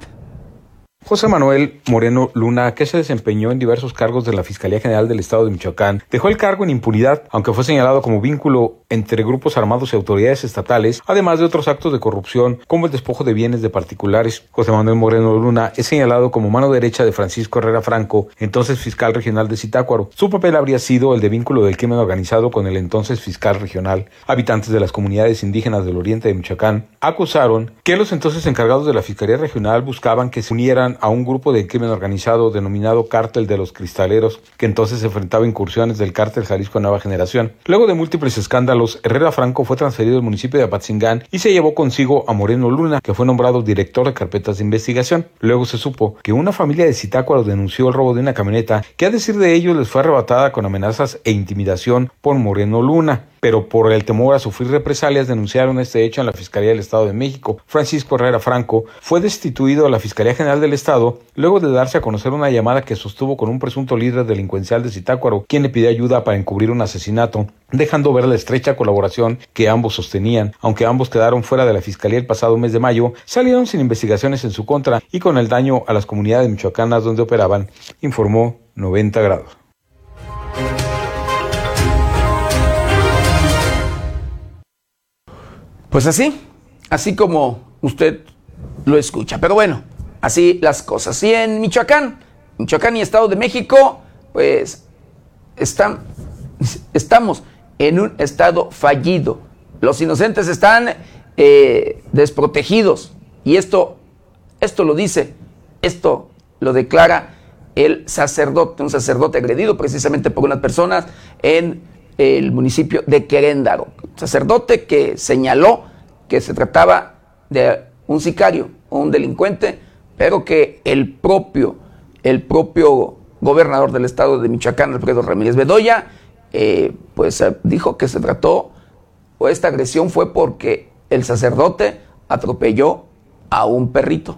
José Manuel Moreno Luna, que se desempeñó en diversos cargos de la Fiscalía General del Estado de Michoacán, dejó el cargo en impunidad, aunque fue señalado como vínculo entre grupos armados y autoridades estatales, además de otros actos de corrupción, como el despojo de bienes de particulares. José Manuel Moreno Luna es señalado como mano derecha de Francisco Herrera Franco, entonces fiscal regional de Zitácuaro. Su papel habría sido el de vínculo del crimen organizado con el entonces fiscal regional. Habitantes de las comunidades indígenas del oriente de Michoacán acusaron que los entonces encargados de la Fiscalía Regional buscaban que se unieran a un grupo de crimen organizado denominado Cártel de los Cristaleros, que entonces enfrentaba incursiones del Cártel Jalisco Nueva Generación. Luego de múltiples escándalos, Herrera Franco fue transferido al municipio de Apatzingán y se llevó consigo a Moreno Luna, que fue nombrado director de carpetas de investigación. Luego se supo que una familia de Zitácuaro denunció el robo de una camioneta que a decir de ellos les fue arrebatada con amenazas e intimidación por Moreno Luna pero por el temor a sufrir represalias denunciaron este hecho en la Fiscalía del Estado de México. Francisco Herrera Franco fue destituido a la Fiscalía General del Estado luego de darse a conocer una llamada que sostuvo con un presunto líder delincuencial de Zitácuaro, quien le pidió ayuda para encubrir un asesinato, dejando ver la estrecha colaboración que ambos sostenían. Aunque ambos quedaron fuera de la Fiscalía el pasado mes de mayo, salieron sin investigaciones en su contra y con el daño a las comunidades michoacanas donde operaban, informó 90 grados. Pues así, así como usted lo escucha. Pero bueno, así las cosas. Y en Michoacán, Michoacán y Estado de México, pues están, <laughs> estamos en un estado fallido. Los inocentes están eh, desprotegidos. Y esto, esto lo dice, esto lo declara el sacerdote, un sacerdote agredido precisamente por unas personas en el municipio de Queréndaro. sacerdote que señaló que se trataba de un sicario o un delincuente, pero que el propio, el propio gobernador del estado de Michoacán, Alfredo Ramírez Bedoya, eh, pues eh, dijo que se trató, o esta agresión fue porque el sacerdote atropelló a un perrito.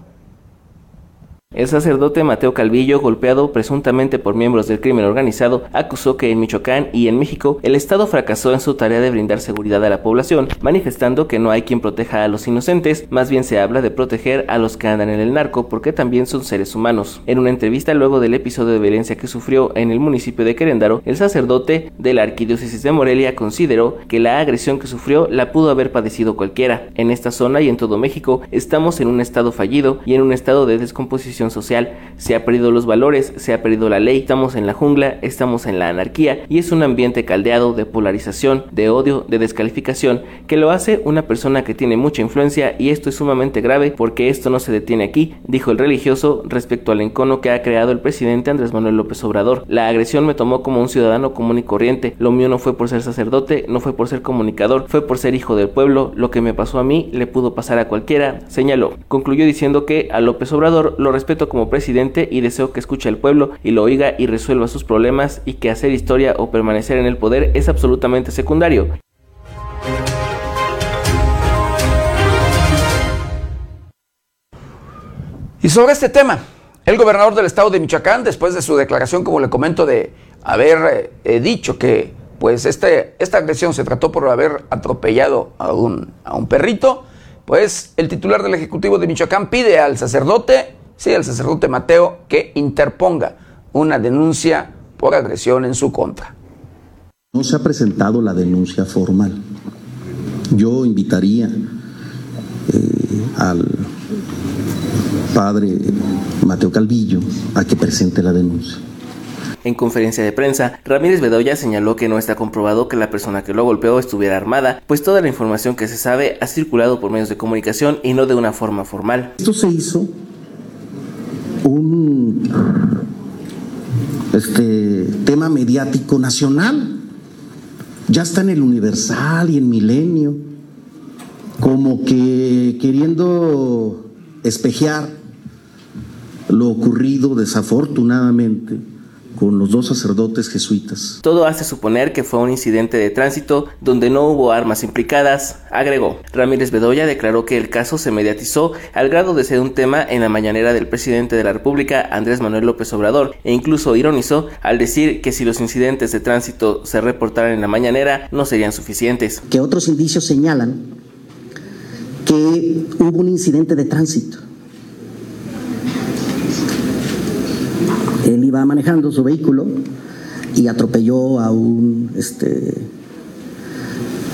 El sacerdote Mateo Calvillo, golpeado presuntamente por miembros del crimen organizado, acusó que en Michoacán y en México el Estado fracasó en su tarea de brindar seguridad a la población, manifestando que no hay quien proteja a los inocentes, más bien se habla de proteger a los que andan en el narco porque también son seres humanos. En una entrevista luego del episodio de violencia que sufrió en el municipio de Queréndaro, el sacerdote de la Arquidiócesis de Morelia consideró que la agresión que sufrió la pudo haber padecido cualquiera. En esta zona y en todo México estamos en un estado fallido y en un estado de descomposición social, se ha perdido los valores, se ha perdido la ley, estamos en la jungla, estamos en la anarquía y es un ambiente caldeado de polarización, de odio, de descalificación, que lo hace una persona que tiene mucha influencia y esto es sumamente grave porque esto no se detiene aquí, dijo el religioso respecto al encono que ha creado el presidente Andrés Manuel López Obrador. La agresión me tomó como un ciudadano común y corriente, lo mío no fue por ser sacerdote, no fue por ser comunicador, fue por ser hijo del pueblo, lo que me pasó a mí le pudo pasar a cualquiera, señaló. Concluyó diciendo que a López Obrador lo como presidente y deseo que escuche al pueblo y lo oiga y resuelva sus problemas y que hacer historia o permanecer en el poder es absolutamente secundario. Y sobre este tema, el gobernador del estado de Michoacán, después de su declaración, como le comento, de haber eh, dicho que pues este, esta agresión se trató por haber atropellado a un, a un perrito, pues el titular del Ejecutivo de Michoacán pide al sacerdote sí, el sacerdote Mateo que interponga una denuncia por agresión en su contra. No se ha presentado la denuncia formal. Yo invitaría eh, al padre Mateo Calvillo a que presente la denuncia. En conferencia de prensa, Ramírez Bedoya señaló que no está comprobado que la persona que lo golpeó estuviera armada, pues toda la información que se sabe ha circulado por medios de comunicación y no de una forma formal. Esto se hizo un este, tema mediático nacional. Ya está en el Universal y en Milenio, como que queriendo espejear lo ocurrido desafortunadamente con los dos sacerdotes jesuitas. Todo hace suponer que fue un incidente de tránsito donde no hubo armas implicadas, agregó. Ramírez Bedoya declaró que el caso se mediatizó al grado de ser un tema en la mañanera del presidente de la República, Andrés Manuel López Obrador, e incluso ironizó al decir que si los incidentes de tránsito se reportaran en la mañanera no serían suficientes. Que otros indicios señalan que hubo un incidente de tránsito Él iba manejando su vehículo y atropelló a un, este,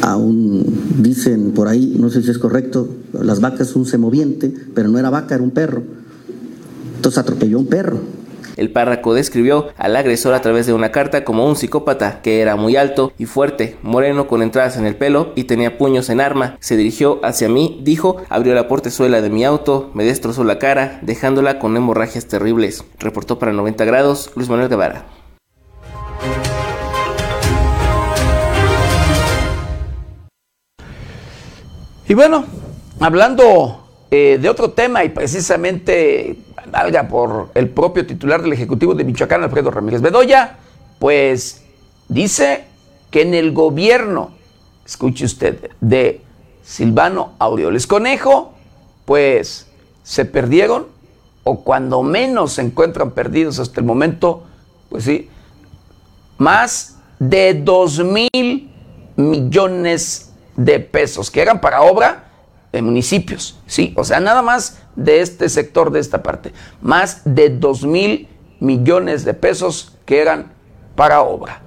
a un, dicen por ahí, no sé si es correcto, las vacas un semoviente, pero no era vaca, era un perro. Entonces atropelló a un perro. El párraco describió al agresor a través de una carta como un psicópata que era muy alto y fuerte, moreno con entradas en el pelo y tenía puños en arma. Se dirigió hacia mí, dijo, abrió la portezuela de mi auto, me destrozó la cara, dejándola con hemorragias terribles. Reportó para 90 grados Luis Manuel Guevara. Y bueno, hablando eh, de otro tema y precisamente valga por el propio titular del Ejecutivo de Michoacán, Alfredo Ramírez Bedoya, pues dice que en el gobierno, escuche usted, de Silvano Aureoles Conejo, pues se perdieron, o cuando menos se encuentran perdidos hasta el momento, pues sí, más de 2 mil millones de pesos que eran para obra de municipios, sí, o sea, nada más de este sector, de esta parte, más de 2 mil millones de pesos que eran para obra.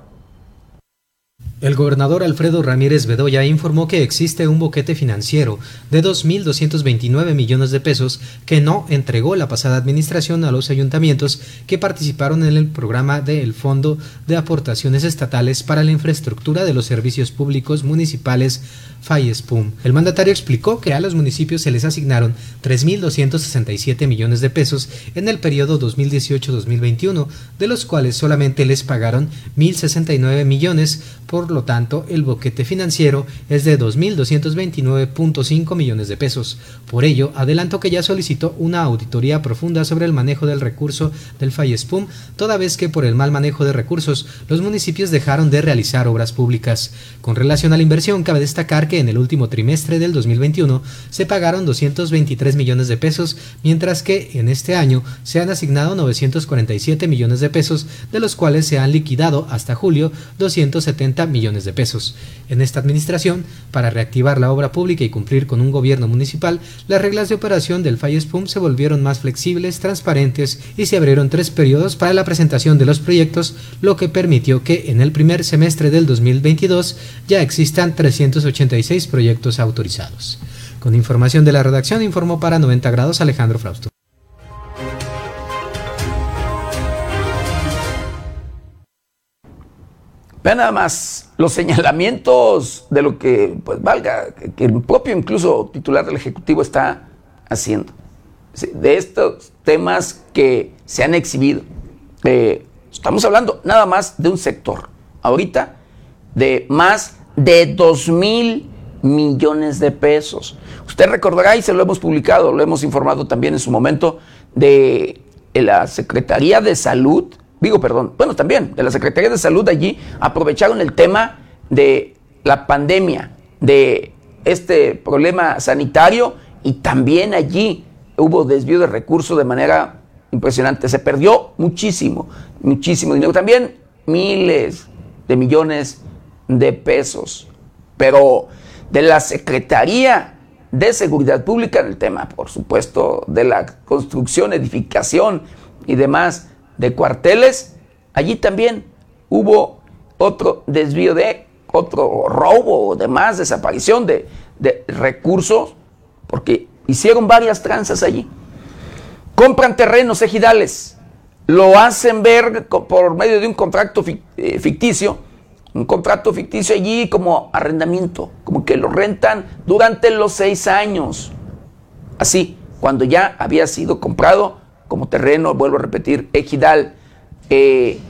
El gobernador Alfredo Ramírez Bedoya informó que existe un boquete financiero de 2.229 millones de pesos que no entregó la pasada administración a los ayuntamientos que participaron en el programa del Fondo de Aportaciones Estatales para la Infraestructura de los Servicios Públicos Municipales FAIESPUM. El mandatario explicó que a los municipios se les asignaron 3.267 millones de pesos en el periodo 2018-2021, de los cuales solamente les pagaron 1.069 millones, por lo tanto el boquete financiero es de 2.229.5 millones de pesos. Por ello, adelanto que ya solicitó una auditoría profunda sobre el manejo del recurso del FAIESPUM, toda vez que por el mal manejo de recursos los municipios dejaron de realizar obras públicas. Con relación a la inversión, cabe destacar que en el último trimestre del 2021 se pagaron 223 millones de pesos, mientras que en este año se han asignado 947 millones de pesos, de los cuales se han liquidado hasta julio 270 millones de pesos. En esta administración, para reactivar la obra pública y cumplir con un gobierno municipal, las reglas de operación del FAIESPUM se volvieron más flexibles, transparentes y se abrieron tres periodos para la presentación de los proyectos, lo que permitió que en el primer semestre del 2022 ya existan 380 proyectos autorizados. Con información de la redacción informó para 90 grados Alejandro Frausto. Vean nada más los señalamientos de lo que, pues valga, que el propio incluso titular del Ejecutivo está haciendo. De estos temas que se han exhibido. Eh, estamos hablando nada más de un sector. Ahorita de más de 2 mil millones de pesos. Usted recordará, y se lo hemos publicado, lo hemos informado también en su momento, de la Secretaría de Salud, digo, perdón, bueno, también de la Secretaría de Salud allí aprovecharon el tema de la pandemia, de este problema sanitario y también allí hubo desvío de recursos de manera impresionante. Se perdió muchísimo, muchísimo dinero. También miles de millones de pesos. Pero de la Secretaría de Seguridad Pública en el tema, por supuesto, de la construcción, edificación y demás de cuarteles, allí también hubo otro desvío de, otro robo o demás, desaparición de, de recursos, porque hicieron varias tranzas allí. Compran terrenos ejidales, lo hacen ver por medio de un contrato eh, ficticio, un contrato ficticio allí como arrendamiento, como que lo rentan durante los seis años. Así, cuando ya había sido comprado como terreno, vuelvo a repetir, ejidal. Eh,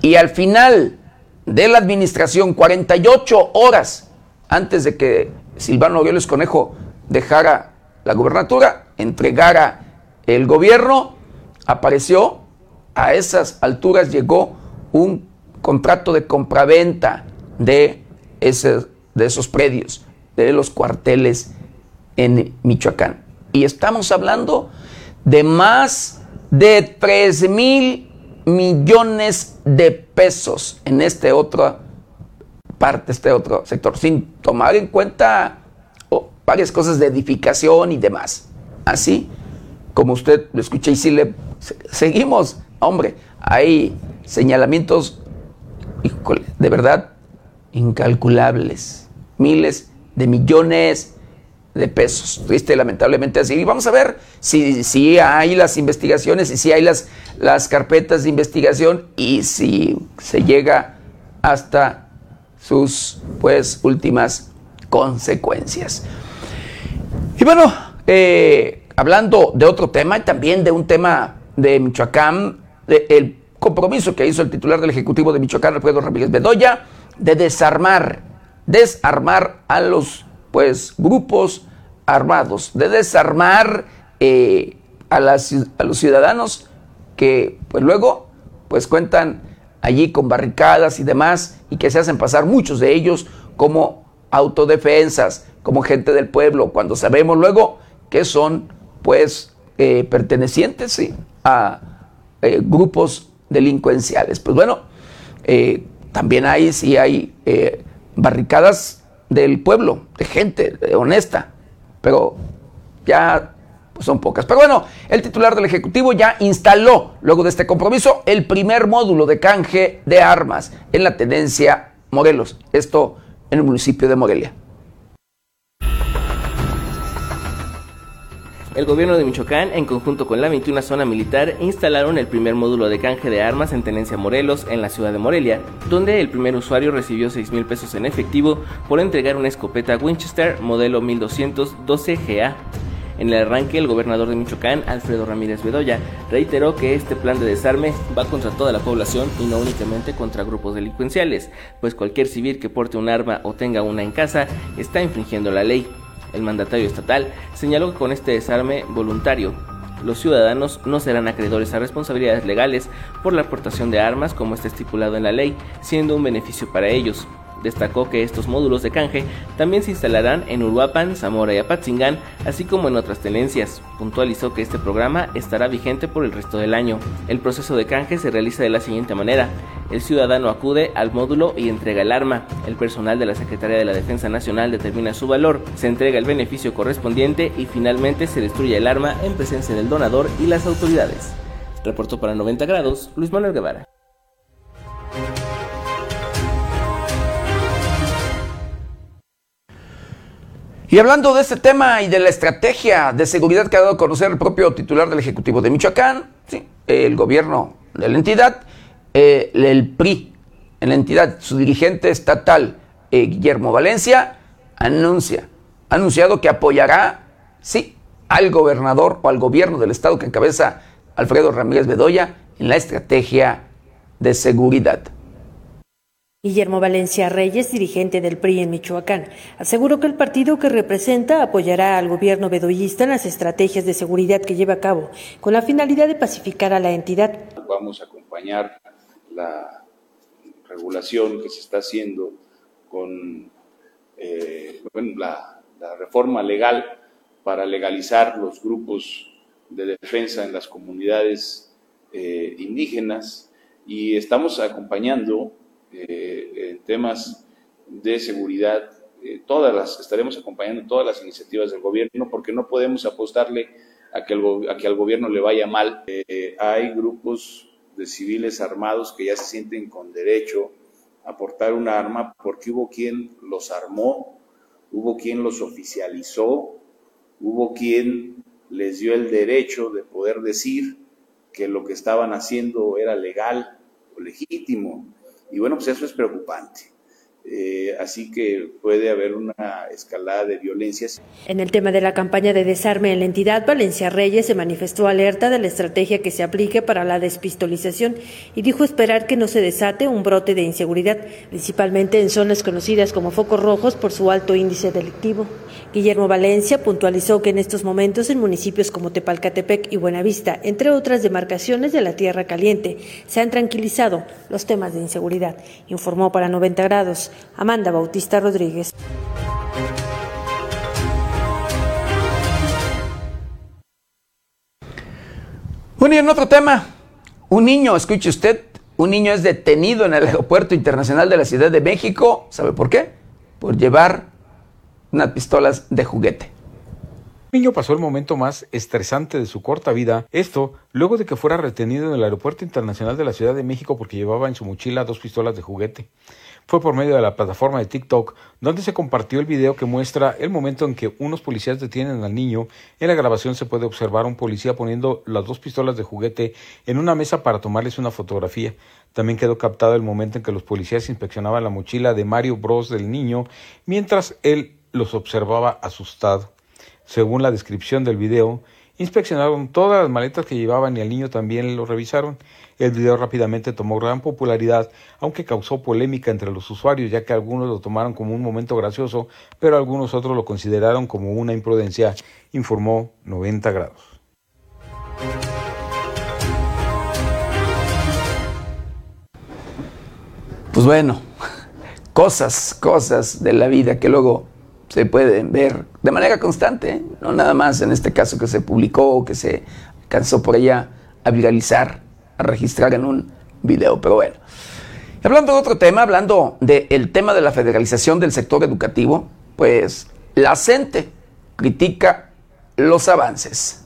y al final de la administración, 48 horas antes de que Silvano Aureoles Conejo dejara la gubernatura, entregara el gobierno, apareció, a esas alturas llegó un contrato de compraventa de, ese, de esos predios, de los cuarteles en Michoacán. Y estamos hablando de más de 3 mil millones de pesos en este otro parte, este otro sector, sin tomar en cuenta oh, varias cosas de edificación y demás. Así como usted lo escucha y si le seguimos, hombre, hay señalamientos de verdad, incalculables, miles de millones de pesos. Triste, lamentablemente así. Y vamos a ver si, si hay las investigaciones y si hay las, las carpetas de investigación y si se llega hasta sus pues últimas consecuencias. Y bueno, eh, hablando de otro tema y también de un tema de Michoacán, el compromiso que hizo el titular del Ejecutivo de Michoacán, Alfredo Ramírez Bedoya, de desarmar, desarmar a los pues grupos armados, de desarmar eh, a, las, a, los ciudadanos que pues luego pues cuentan allí con barricadas y demás y que se hacen pasar muchos de ellos como autodefensas, como gente del pueblo, cuando sabemos luego que son pues eh, pertenecientes a eh, grupos delincuenciales. Pues bueno, también hay, sí hay barricadas del pueblo, de gente honesta, pero ya pues, son pocas. Pero bueno, el titular del Ejecutivo ya instaló, luego de este compromiso, el primer módulo de canje de armas en la tenencia Morelos. Esto en el municipio de Morelia. El gobierno de Michoacán, en conjunto con la 21 Zona Militar, instalaron el primer módulo de canje de armas en Tenencia Morelos, en la ciudad de Morelia, donde el primer usuario recibió 6 mil pesos en efectivo por entregar una escopeta Winchester modelo 1212 GA. En el arranque, el gobernador de Michoacán, Alfredo Ramírez Bedoya, reiteró que este plan de desarme va contra toda la población y no únicamente contra grupos delincuenciales, pues cualquier civil que porte un arma o tenga una en casa está infringiendo la ley. El mandatario estatal señaló que con este desarme voluntario, los ciudadanos no serán acreedores a responsabilidades legales por la aportación de armas como está estipulado en la ley, siendo un beneficio para ellos. Destacó que estos módulos de canje también se instalarán en Uruapan, Zamora y Apatzingán, así como en otras tenencias. Puntualizó que este programa estará vigente por el resto del año. El proceso de canje se realiza de la siguiente manera. El ciudadano acude al módulo y entrega el arma. El personal de la Secretaría de la Defensa Nacional determina su valor, se entrega el beneficio correspondiente y finalmente se destruye el arma en presencia del donador y las autoridades. Reportó para 90 grados Luis Manuel Guevara. Y hablando de este tema y de la estrategia de seguridad que ha dado a conocer el propio titular del Ejecutivo de Michoacán, ¿sí? el gobierno de la entidad, eh, el PRI, en la entidad, su dirigente estatal, eh, Guillermo Valencia, anuncia, ha anunciado que apoyará, sí, al gobernador o al gobierno del estado que encabeza Alfredo Ramírez Bedoya en la estrategia de seguridad. Guillermo Valencia Reyes, dirigente del PRI en Michoacán, aseguró que el partido que representa apoyará al gobierno bedoyista en las estrategias de seguridad que lleva a cabo, con la finalidad de pacificar a la entidad. Vamos a acompañar la regulación que se está haciendo con eh, la, reforma legal para legalizar los grupos de defensa en las comunidades eh, indígenas y estamos acompañando en temas de seguridad, eh, todas las, estaremos acompañando todas las iniciativas del gobierno porque no podemos apostarle a que, a que al gobierno le vaya mal. Eh, hay grupos de civiles armados que ya se sienten con derecho a portar un arma porque hubo quien los armó, hubo quien los oficializó, hubo quien les dio el derecho de poder decir que lo que estaban haciendo era legal o legítimo. Y bueno, pues eso es preocupante. Eh, así que puede haber una escalada de violencias. En el tema de la campaña de desarme en la entidad, Valencia Reyes se manifestó alerta de la estrategia que se aplique para la despistolización y dijo esperar que no se desate un brote de inseguridad, principalmente en zonas conocidas como focos rojos por su alto índice delictivo. Guillermo Valencia puntualizó que en estos momentos en municipios como Tepalcatepec y Buenavista, entre otras demarcaciones de la Tierra Caliente, se han tranquilizado los temas de inseguridad. Informó para 90 grados Amanda Bautista Rodríguez. Bueno, y en otro tema, un niño, escuche usted, un niño es detenido en el Aeropuerto Internacional de la Ciudad de México. ¿Sabe por qué? Por llevar unas pistolas de juguete. El niño pasó el momento más estresante de su corta vida, esto luego de que fuera retenido en el Aeropuerto Internacional de la Ciudad de México porque llevaba en su mochila dos pistolas de juguete. Fue por medio de la plataforma de TikTok donde se compartió el video que muestra el momento en que unos policías detienen al niño. En la grabación se puede observar a un policía poniendo las dos pistolas de juguete en una mesa para tomarles una fotografía. También quedó captado el momento en que los policías inspeccionaban la mochila de Mario Bros del niño mientras él los observaba asustado. Según la descripción del video, inspeccionaron todas las maletas que llevaban y al niño también lo revisaron. El video rápidamente tomó gran popularidad, aunque causó polémica entre los usuarios, ya que algunos lo tomaron como un momento gracioso, pero algunos otros lo consideraron como una imprudencia, informó 90 grados. Pues bueno, <laughs> cosas, cosas de la vida que luego se pueden ver de manera constante, ¿eh? no nada más en este caso que se publicó que se alcanzó por allá a viralizar, a registrar en un video, pero bueno. Hablando de otro tema, hablando del tema de la federalización del sector educativo, pues la CENTE critica los avances.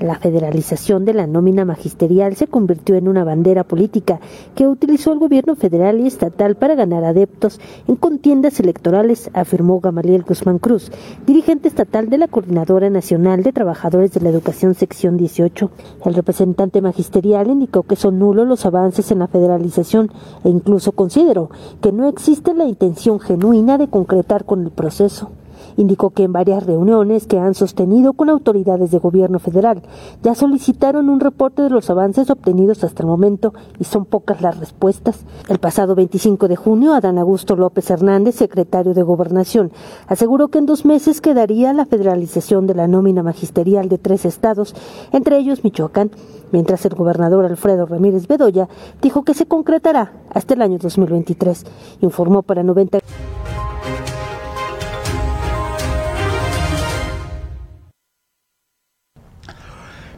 La federalización de la nómina magisterial se convirtió en una bandera política que utilizó el gobierno federal y estatal para ganar adeptos en contiendas electorales, afirmó Gamaliel Guzmán Cruz, dirigente estatal de la Coordinadora Nacional de Trabajadores de la Educación Sección 18. El representante magisterial indicó que son nulos los avances en la federalización e incluso consideró que no existe la intención genuina de concretar con el proceso. Indicó que en varias reuniones que han sostenido con autoridades de gobierno federal ya solicitaron un reporte de los avances obtenidos hasta el momento y son pocas las respuestas. El pasado 25 de junio, Adán Augusto López Hernández, secretario de Gobernación, aseguró que en dos meses quedaría la federalización de la nómina magisterial de tres estados, entre ellos Michoacán, mientras el gobernador Alfredo Ramírez Bedoya dijo que se concretará hasta el año 2023. Informó para 90.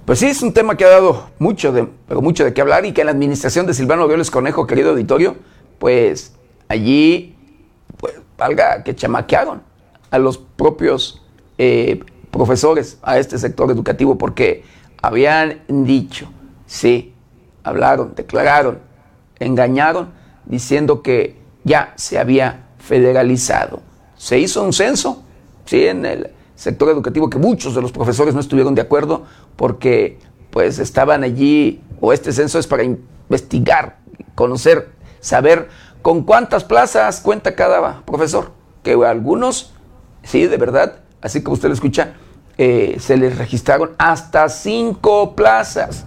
Pues sí, es un tema que ha dado mucho de, pero mucho de qué hablar y que en la administración de Silvano Violes Conejo, querido auditorio, pues allí, pues valga que chamaquearon a los propios eh, profesores, a este sector educativo, porque habían dicho, sí, hablaron, declararon, engañaron, diciendo que ya se había federalizado. Se hizo un censo, sí, en el sector educativo que muchos de los profesores no estuvieron de acuerdo porque pues estaban allí, o este censo es para investigar, conocer, saber con cuántas plazas cuenta cada profesor, que algunos, sí, de verdad, así como usted lo escucha, eh, se les registraron hasta cinco plazas.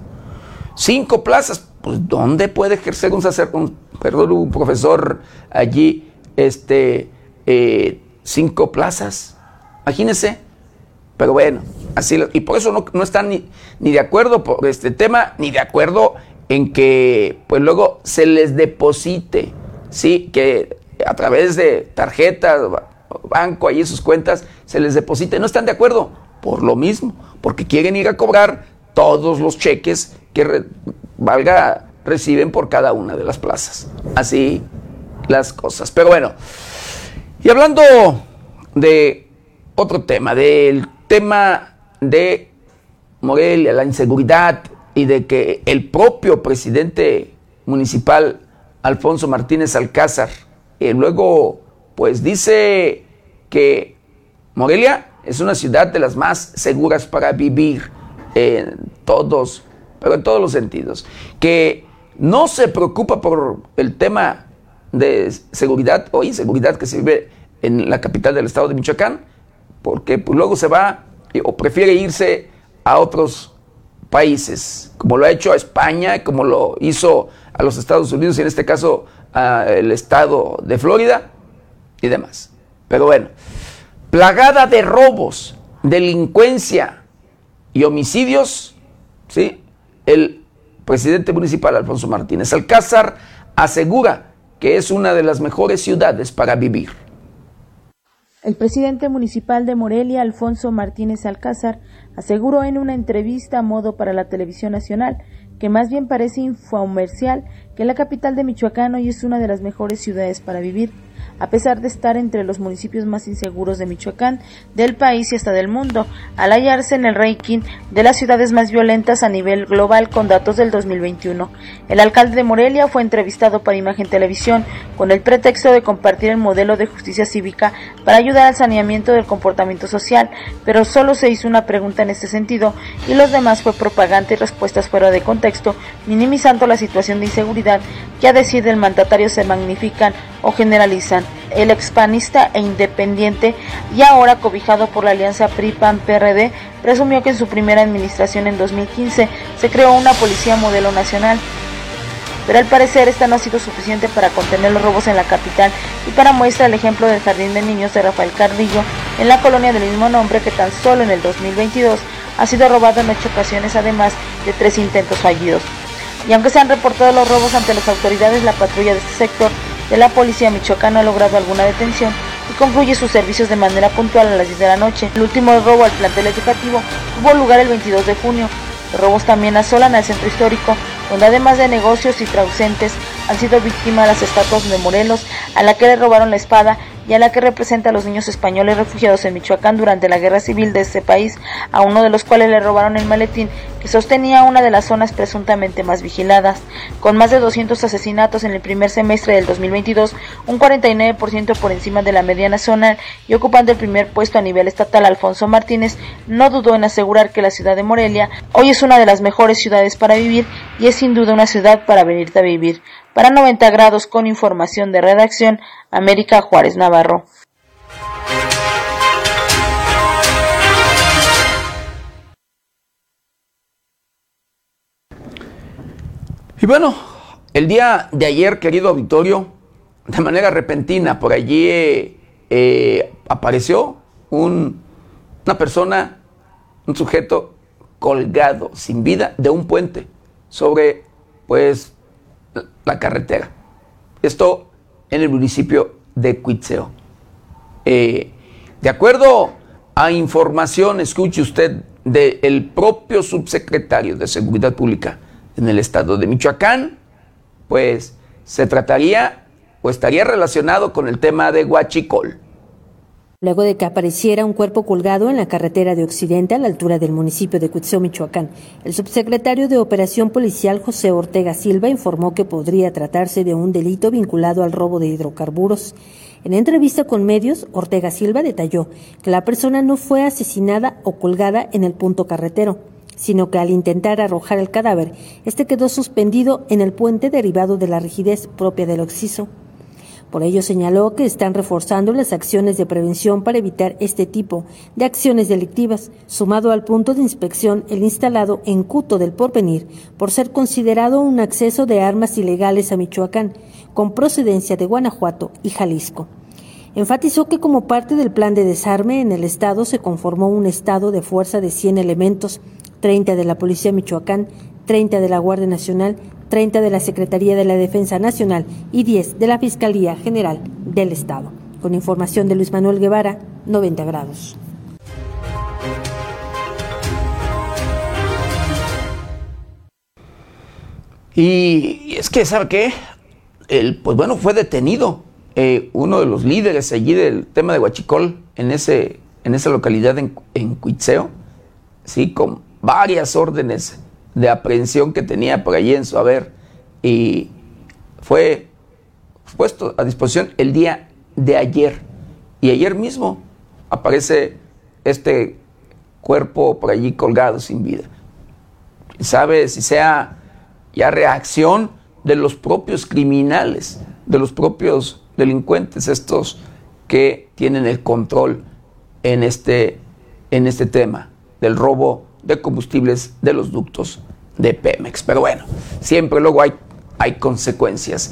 Cinco plazas, pues ¿dónde puede ejercer un sacerdote, perdón, un profesor allí, este, eh, cinco plazas? Imagínense, pero bueno, así y por eso no, están ni, ni, de acuerdo por este tema, ni de acuerdo en que pues luego se les deposite, sí, que a través de tarjetas, banco, ahí sus cuentas, se les deposite. No están de acuerdo por lo mismo, porque quieren ir a cobrar todos los cheques que valga reciben por cada una de las plazas. Así las cosas. Pero bueno, y hablando de otro tema, del tema de Morelia, la inseguridad y de que el propio presidente municipal, Alfonso Martínez Alcázar, eh, luego pues dice que Morelia es una ciudad de las más seguras para vivir en todos, pero en todos los sentidos, que no se preocupa por el tema de seguridad o inseguridad que se vive en la capital del estado de Michoacán, porque pues, luego se va o prefiere irse a otros países, como lo ha hecho a España, como lo hizo a los Estados Unidos y en este caso al estado de Florida y demás. Pero bueno, plagada de robos, delincuencia y homicidios, ¿sí? El presidente municipal Alfonso Martínez Alcázar asegura que es una de las mejores ciudades para vivir. El presidente municipal de Morelia, Alfonso Martínez Alcázar, aseguró en una entrevista a modo para la televisión nacional que más bien parece infomercial que la capital de Michoacán hoy es una de las mejores ciudades para vivir a pesar de estar entre los municipios más inseguros de Michoacán, del país y hasta del mundo, al hallarse en el ranking de las ciudades más violentas a nivel global con datos del 2021. El alcalde de Morelia fue entrevistado para Imagen Televisión con el pretexto de compartir el modelo de justicia cívica para ayudar al saneamiento del comportamiento social, pero solo se hizo una pregunta en este sentido y los demás fue propaganda y respuestas fuera de contexto, minimizando la situación de inseguridad que a decir del mandatario se magnifican o generalizan el expanista e independiente y ahora cobijado por la alianza PRI-PAN-PRD, presumió que en su primera administración en 2015 se creó una policía modelo nacional. Pero al parecer esta no ha sido suficiente para contener los robos en la capital y para muestra el ejemplo del jardín de niños de Rafael Carrillo en la colonia del mismo nombre que tan solo en el 2022 ha sido robado en ocho ocasiones además de tres intentos fallidos. Y aunque se han reportado los robos ante las autoridades, la patrulla de este sector de la policía michoacana ha logrado alguna detención y concluye sus servicios de manera puntual a las 10 de la noche. El último robo al plantel educativo tuvo lugar el 22 de junio. Los robos también asolan al centro histórico, donde además de negocios y trausentes han sido víctimas las estatuas de Morelos, a la que le robaron la espada y a la que representa a los niños españoles refugiados en Michoacán durante la guerra civil de ese país, a uno de los cuales le robaron el maletín que sostenía una de las zonas presuntamente más vigiladas. Con más de 200 asesinatos en el primer semestre del 2022, un 49% por encima de la media nacional y ocupando el primer puesto a nivel estatal, Alfonso Martínez no dudó en asegurar que la ciudad de Morelia hoy es una de las mejores ciudades para vivir y es sin duda una ciudad para venirte a vivir. Para 90 grados con información de redacción, América Juárez Navarro. Y bueno, el día de ayer, querido auditorio, de manera repentina, por allí eh, apareció un, una persona, un sujeto colgado, sin vida, de un puente sobre, pues, la carretera. Esto en el municipio de Cuitzeo. Eh, de acuerdo a información, escuche usted, del propio subsecretario de Seguridad Pública en el estado de Michoacán, pues se trataría o estaría relacionado con el tema de Huachicol luego de que apareciera un cuerpo colgado en la carretera de Occidente a la altura del municipio de Cuitzeo, Michoacán. El subsecretario de Operación Policial José Ortega Silva informó que podría tratarse de un delito vinculado al robo de hidrocarburos. En entrevista con medios, Ortega Silva detalló que la persona no fue asesinada o colgada en el punto carretero, sino que al intentar arrojar el cadáver, este quedó suspendido en el puente derivado de la rigidez propia del occiso. Por ello señaló que están reforzando las acciones de prevención para evitar este tipo de acciones delictivas, sumado al punto de inspección el instalado en Cuto del Porvenir por ser considerado un acceso de armas ilegales a Michoacán, con procedencia de Guanajuato y Jalisco. Enfatizó que como parte del plan de desarme en el Estado se conformó un estado de fuerza de 100 elementos, 30 de la Policía Michoacán, 30 de la Guardia Nacional, 30 de la Secretaría de la Defensa Nacional y 10 de la Fiscalía General del Estado. Con información de Luis Manuel Guevara, 90 grados. Y es que, ¿sabe qué? El, pues bueno, fue detenido eh, uno de los líderes allí del tema de Huachicol en, ese, en esa localidad en, en Cuitzeo, ¿sí? con varias órdenes de aprehensión que tenía por allí en su haber y fue puesto a disposición el día de ayer. Y ayer mismo aparece este cuerpo por allí colgado sin vida. ¿Sabe si sea ya reacción de los propios criminales, de los propios delincuentes, estos que tienen el control en este, en este tema del robo de combustibles de los ductos de Pemex. Pero bueno, siempre luego hay, hay consecuencias.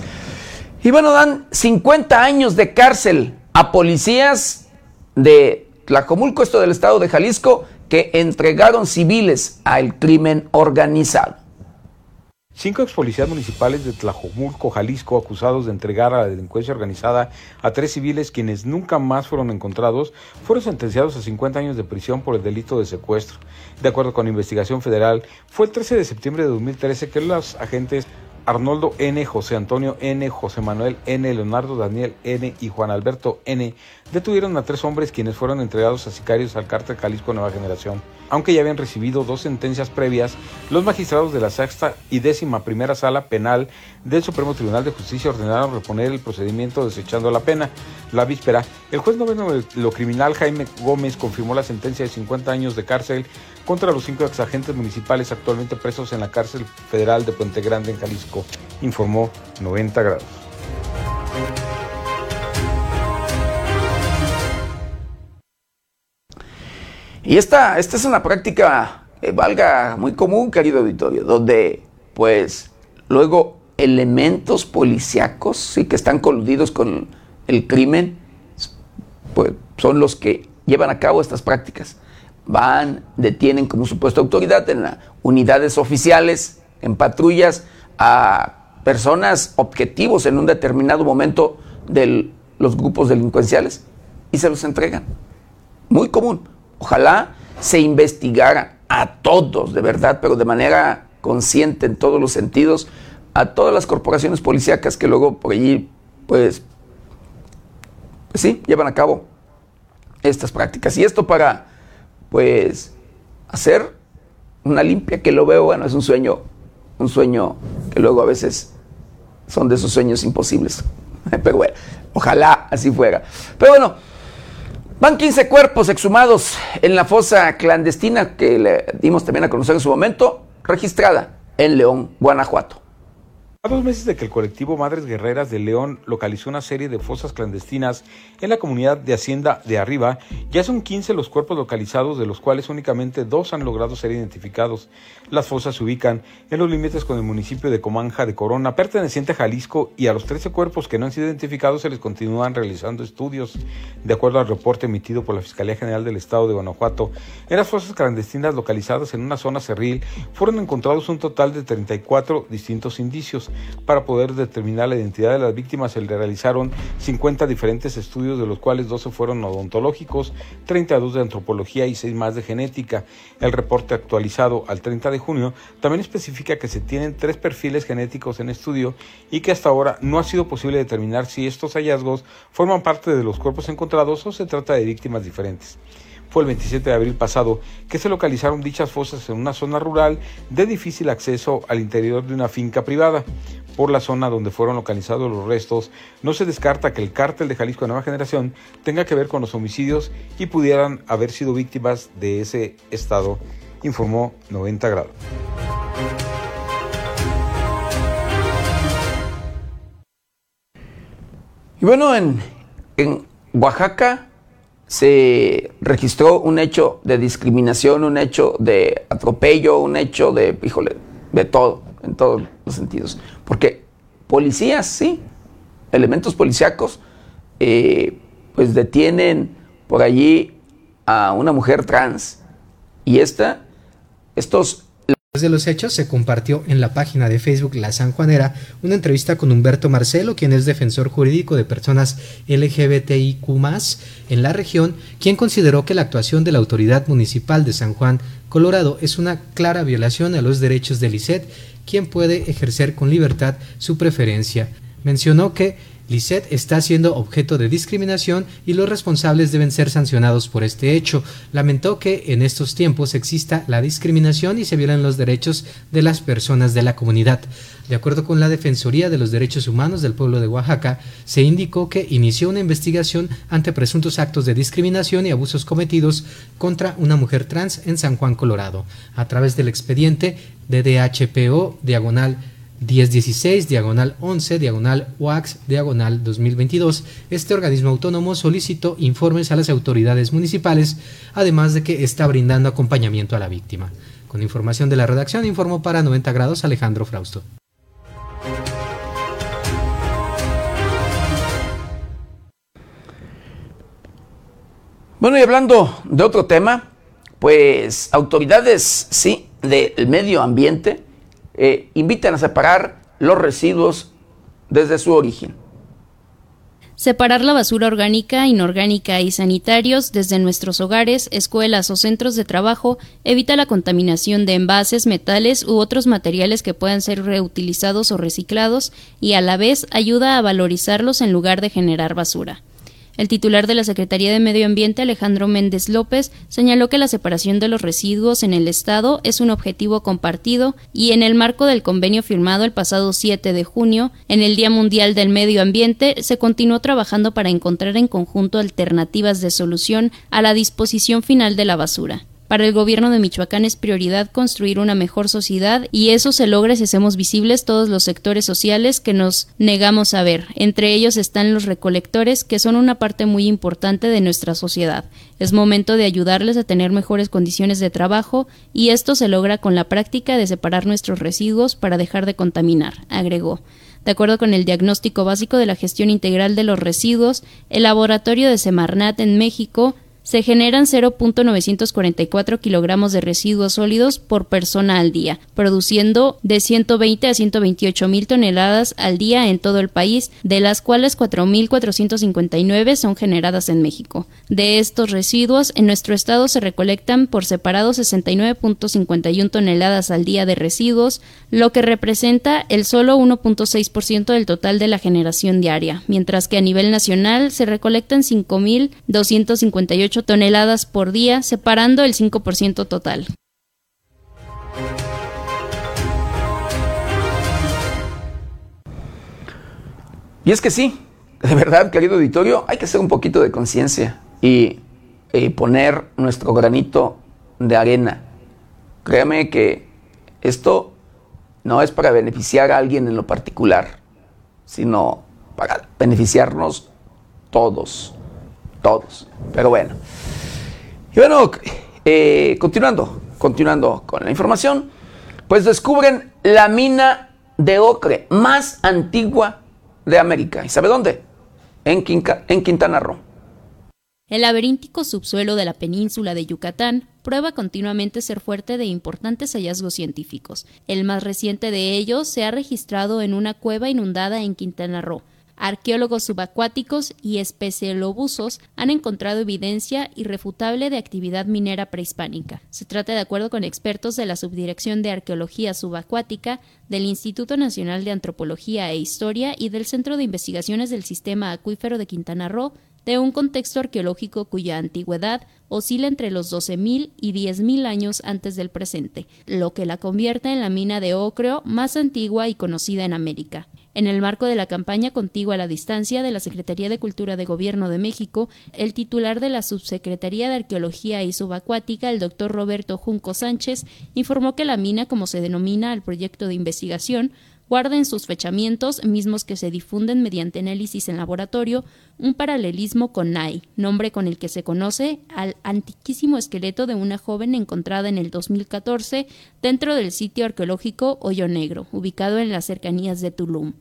Y bueno, dan 50 años de cárcel a policías de Tlacomulco, esto del estado de Jalisco, que entregaron civiles al crimen organizado. Cinco ex policías municipales de Tlajomulco, Jalisco, acusados de entregar a la delincuencia organizada a tres civiles quienes nunca más fueron encontrados, fueron sentenciados a 50 años de prisión por el delito de secuestro. De acuerdo con la investigación federal, fue el 13 de septiembre de 2013 que los agentes Arnoldo N., José Antonio N., José Manuel N., Leonardo Daniel N. y Juan Alberto N. detuvieron a tres hombres quienes fueron entregados a sicarios al cártel Jalisco Nueva Generación. Aunque ya habían recibido dos sentencias previas, los magistrados de la sexta y décima primera sala penal del Supremo Tribunal de Justicia ordenaron reponer el procedimiento desechando la pena. La víspera, el juez noveno de lo criminal Jaime Gómez confirmó la sentencia de 50 años de cárcel contra los cinco exagentes municipales actualmente presos en la cárcel federal de Puente Grande en Jalisco, informó 90 grados. Y esta, esta es una práctica, eh, valga, muy común, querido auditorio, donde pues luego elementos policíacos, sí, que están coludidos con el crimen, pues son los que llevan a cabo estas prácticas van, detienen como supuesta autoridad en unidades oficiales, en patrullas, a personas objetivos en un determinado momento de los grupos delincuenciales y se los entregan. Muy común. Ojalá se investigara a todos, de verdad, pero de manera consciente en todos los sentidos, a todas las corporaciones policíacas que luego por allí, pues, sí, llevan a cabo estas prácticas. Y esto para, pues, hacer una limpia que lo veo, bueno, es un sueño, un sueño que luego a veces son de esos sueños imposibles. <laughs> Pero bueno, ojalá así fuera. Pero bueno, van 15 cuerpos exhumados en la fosa clandestina que le dimos también a conocer en su momento, registrada en León, Guanajuato. A dos meses de que el colectivo Madres Guerreras de León localizó una serie de fosas clandestinas en la comunidad de Hacienda de Arriba, ya son 15 los cuerpos localizados, de los cuales únicamente dos han logrado ser identificados. Las fosas se ubican en los límites con el municipio de Comanja de Corona, perteneciente a Jalisco, y a los 13 cuerpos que no han sido identificados se les continúan realizando estudios. De acuerdo al reporte emitido por la Fiscalía General del Estado de Guanajuato, en las fosas clandestinas localizadas en una zona cerril fueron encontrados un total de 34 distintos indicios. Para poder determinar la identidad de las víctimas se le realizaron 50 diferentes estudios, de los cuales 12 fueron odontológicos, 32 de antropología y 6 más de genética. El reporte actualizado al 30 de junio también especifica que se tienen tres perfiles genéticos en estudio y que hasta ahora no ha sido posible determinar si estos hallazgos forman parte de los cuerpos encontrados o se trata de víctimas diferentes fue el 27 de abril pasado que se localizaron dichas fosas en una zona rural de difícil acceso al interior de una finca privada. Por la zona donde fueron localizados los restos, no se descarta que el cártel de Jalisco de Nueva Generación tenga que ver con los homicidios y pudieran haber sido víctimas de ese estado, informó 90 grados. Y bueno, en, en Oaxaca se registró un hecho de discriminación, un hecho de atropello, un hecho de, híjole, de todo, en todos los sentidos. Porque policías, sí, elementos policíacos, eh, pues detienen por allí a una mujer trans. Y esta, estos de los hechos, se compartió en la página de Facebook La San Juanera una entrevista con Humberto Marcelo, quien es defensor jurídico de personas LGBTIQ en la región, quien consideró que la actuación de la autoridad municipal de San Juan, Colorado, es una clara violación a los derechos de Lisset, quien puede ejercer con libertad su preferencia. Mencionó que Lisette está siendo objeto de discriminación y los responsables deben ser sancionados por este hecho. Lamentó que en estos tiempos exista la discriminación y se violen los derechos de las personas de la comunidad. De acuerdo con la Defensoría de los Derechos Humanos del pueblo de Oaxaca, se indicó que inició una investigación ante presuntos actos de discriminación y abusos cometidos contra una mujer trans en San Juan, Colorado, a través del expediente DDHPO diagonal 1016, diagonal 11, diagonal UAX, diagonal 2022, este organismo autónomo solicitó informes a las autoridades municipales, además de que está brindando acompañamiento a la víctima. Con información de la redacción, informó para 90 grados Alejandro Frausto. Bueno, y hablando de otro tema, pues autoridades, sí, del medio ambiente, eh, invitan a separar los residuos desde su origen. Separar la basura orgánica, inorgánica y sanitarios desde nuestros hogares, escuelas o centros de trabajo evita la contaminación de envases, metales u otros materiales que puedan ser reutilizados o reciclados y a la vez ayuda a valorizarlos en lugar de generar basura. El titular de la Secretaría de Medio Ambiente, Alejandro Méndez López, señaló que la separación de los residuos en el Estado es un objetivo compartido y en el marco del convenio firmado el pasado 7 de junio, en el Día Mundial del Medio Ambiente, se continuó trabajando para encontrar en conjunto alternativas de solución a la disposición final de la basura. Para el gobierno de Michoacán es prioridad construir una mejor sociedad y eso se logra si hacemos visibles todos los sectores sociales que nos negamos a ver. Entre ellos están los recolectores, que son una parte muy importante de nuestra sociedad. Es momento de ayudarles a tener mejores condiciones de trabajo y esto se logra con la práctica de separar nuestros residuos para dejar de contaminar, agregó. De acuerdo con el diagnóstico básico de la gestión integral de los residuos, el laboratorio de Semarnat en México se generan 0.944 kilogramos de residuos sólidos por persona al día, produciendo de 120 a 128 mil toneladas al día en todo el país, de las cuales 4.459 son generadas en México. De estos residuos, en nuestro estado se recolectan por separado 69.51 toneladas al día de residuos, lo que representa el solo 1.6% del total de la generación diaria, mientras que a nivel nacional se recolectan 5.258 toneladas por día, separando el 5% total. Y es que sí, de verdad, querido auditorio, hay que hacer un poquito de conciencia y, poner nuestro granito de arena. Créame que esto no es para beneficiar a alguien en lo particular, sino para beneficiarnos todos todos. Pero bueno. Y bueno, eh, continuando, continuando con la información, pues descubren la mina de ocre más antigua de América. ¿Y sabe dónde? En, en Quintana Roo. El laberíntico subsuelo de la península de Yucatán prueba continuamente ser fuerte de importantes hallazgos científicos. El más reciente de ellos se ha registrado en una cueva inundada en Quintana Roo, Arqueólogos subacuáticos y espeleólogos han encontrado evidencia irrefutable de actividad minera prehispánica. Se trata de acuerdo con expertos de la Subdirección de Arqueología Subacuática del Instituto Nacional de Antropología e Historia y del Centro de Investigaciones del Sistema Acuífero de Quintana Roo, de un contexto arqueológico cuya antigüedad oscila entre los 12.000 y 10.000 años antes del presente, lo que la convierte en la mina de ocreo más antigua y conocida en América. En el marco de la campaña Contigo a la Distancia de la Secretaría de Cultura de Gobierno de México, el titular de la Subsecretaría de Arqueología y Subacuática, el doctor Roberto Junco Sánchez, informó que la mina, como se denomina al proyecto de investigación, guarda en sus fechamientos, mismos que se difunden mediante análisis en laboratorio, un paralelismo con Nai, nombre con el que se conoce al antiquísimo esqueleto de una joven encontrada en el 2014 dentro del sitio arqueológico Hoyo Negro, ubicado en las cercanías de Tulum.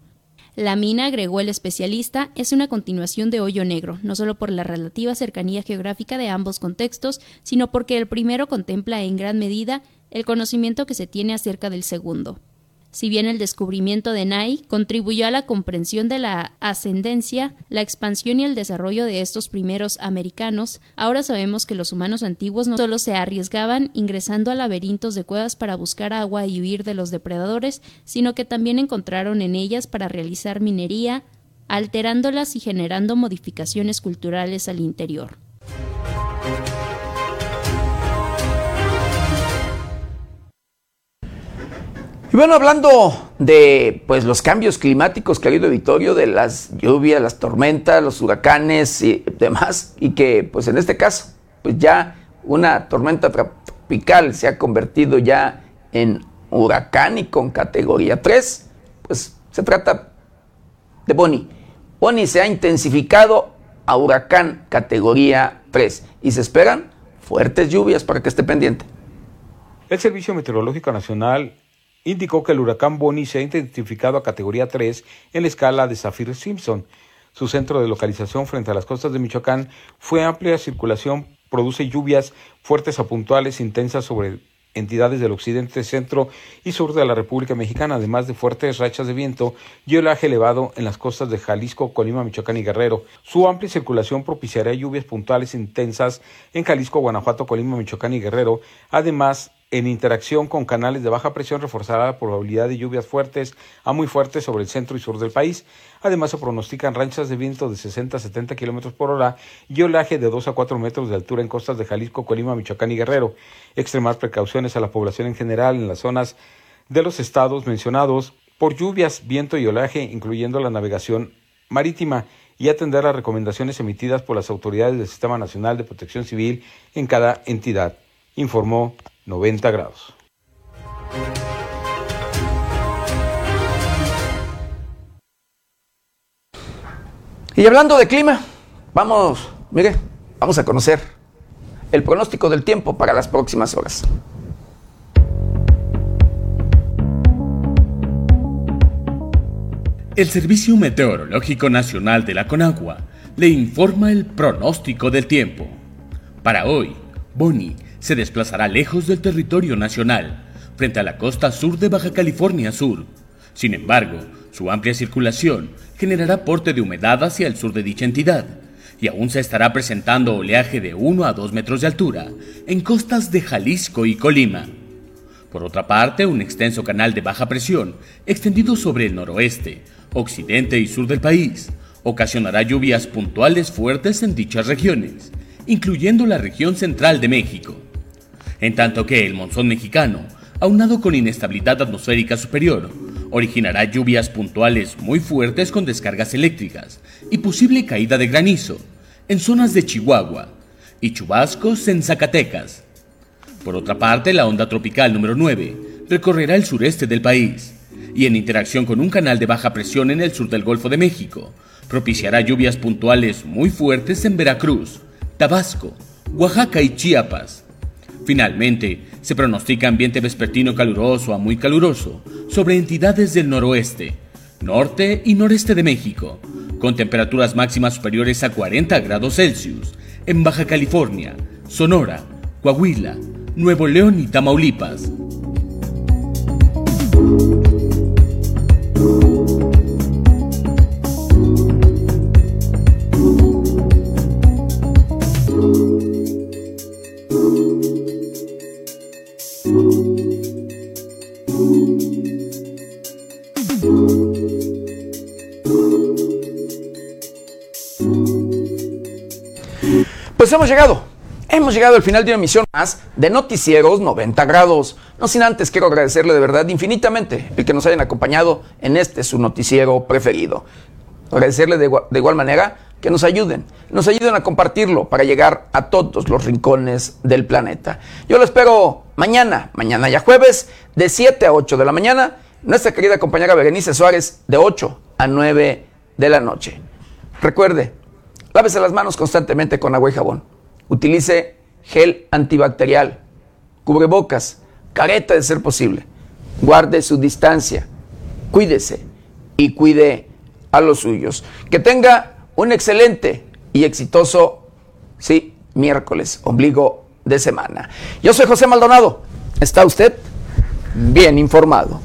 La mina, agregó el especialista, es una continuación de Hoyo Negro, no solo por la relativa cercanía geográfica de ambos contextos, sino porque el primero contempla en gran medida el conocimiento que se tiene acerca del segundo. Si bien el descubrimiento de Nai contribuyó a la comprensión de la ascendencia, la expansión y el desarrollo de estos primeros americanos, ahora sabemos que los humanos antiguos no solo se arriesgaban ingresando a laberintos de cuevas para buscar agua y huir de los depredadores, sino que también encontraron en ellas para realizar minería, alterándolas y generando modificaciones culturales al interior. Y bueno, hablando de pues los cambios climáticos que ha habido Vitorio, de las lluvias, las tormentas, los huracanes y demás, y que pues en este caso, pues ya una tormenta tropical se ha convertido ya en huracán y con categoría 3, pues se trata de Bonnie. Bonnie se ha intensificado a huracán categoría 3 y se esperan fuertes lluvias para que esté pendiente. El Servicio Meteorológico Nacional indicó que el huracán Bonnie se ha identificado a categoría 3 en la escala de Saffir-Simpson. Su centro de localización frente a las costas de Michoacán fue amplia circulación, produce lluvias fuertes a puntuales intensas sobre entidades del occidente, centro y sur de la República Mexicana, además de fuertes rachas de viento y oleaje elevado en las costas de Jalisco, Colima, Michoacán y Guerrero. Su amplia circulación propiciará lluvias puntuales intensas en Jalisco, Guanajuato, Colima, Michoacán y Guerrero, además en interacción con canales de baja presión reforzará la probabilidad de lluvias fuertes a muy fuertes sobre el centro y sur del país. Además, se pronostican ranchas de viento de 60 a 70 kilómetros por hora y oleaje de 2 a 4 metros de altura en costas de Jalisco, Colima, Michoacán y Guerrero. Extremar precauciones a la población en general en las zonas de los estados mencionados por lluvias, viento y oleaje, incluyendo la navegación marítima y atender las recomendaciones emitidas por las autoridades del Sistema Nacional de Protección Civil en cada entidad, informó 90 grados. Y hablando de clima, vamos, mire, vamos a conocer el pronóstico del tiempo para las próximas horas. El Servicio Meteorológico Nacional de la Conagua le informa el pronóstico del tiempo. Para hoy, Bonnie se desplazará lejos del territorio nacional, frente a la costa sur de Baja California Sur. Sin embargo, su amplia circulación generará porte de humedad hacia el sur de dicha entidad, y aún se estará presentando oleaje de 1 a 2 metros de altura en costas de Jalisco y Colima. Por otra parte, un extenso canal de baja presión, extendido sobre el noroeste, occidente y sur del país, ocasionará lluvias puntuales fuertes en dichas regiones, incluyendo la región central de México. En tanto que el monzón mexicano, aunado con inestabilidad atmosférica superior, originará lluvias puntuales muy fuertes con descargas eléctricas y posible caída de granizo en zonas de Chihuahua y chubascos en Zacatecas, por otra parte, la onda tropical número 9 recorrerá el sureste del país y en interacción con un canal de baja presión en el sur del Golfo de México, propiciará lluvias puntuales muy fuertes en Veracruz, Tabasco, Oaxaca y Chiapas. Finalmente, se pronostica ambiente vespertino caluroso a muy caluroso sobre entidades del noroeste, norte y noreste de México, con temperaturas máximas superiores a 40 grados Celsius en Baja California, Sonora, Coahuila, Nuevo León y Tamaulipas. Pues hemos llegado Hemos llegado al final de una emisión más de Noticieros 90 grados. No sin antes quiero agradecerle de verdad infinitamente el que nos hayan acompañado en este su noticiero preferido. Agradecerle de, de igual manera que nos ayuden, nos ayuden a compartirlo para llegar a todos los rincones del planeta. Yo lo espero mañana, mañana ya jueves, de 7 a 8 de la mañana. Nuestra querida compañera Berenice Suárez, de 8 a 9 de la noche. Recuerde, lávese las manos constantemente con agua y jabón utilice gel antibacterial, cubrebocas, careta de ser posible. Guarde su distancia, cuídese y cuide a los suyos. Que tenga un excelente y exitoso, sí, miércoles, ombligo de semana. Yo soy José Maldonado. ¿Está usted bien informado?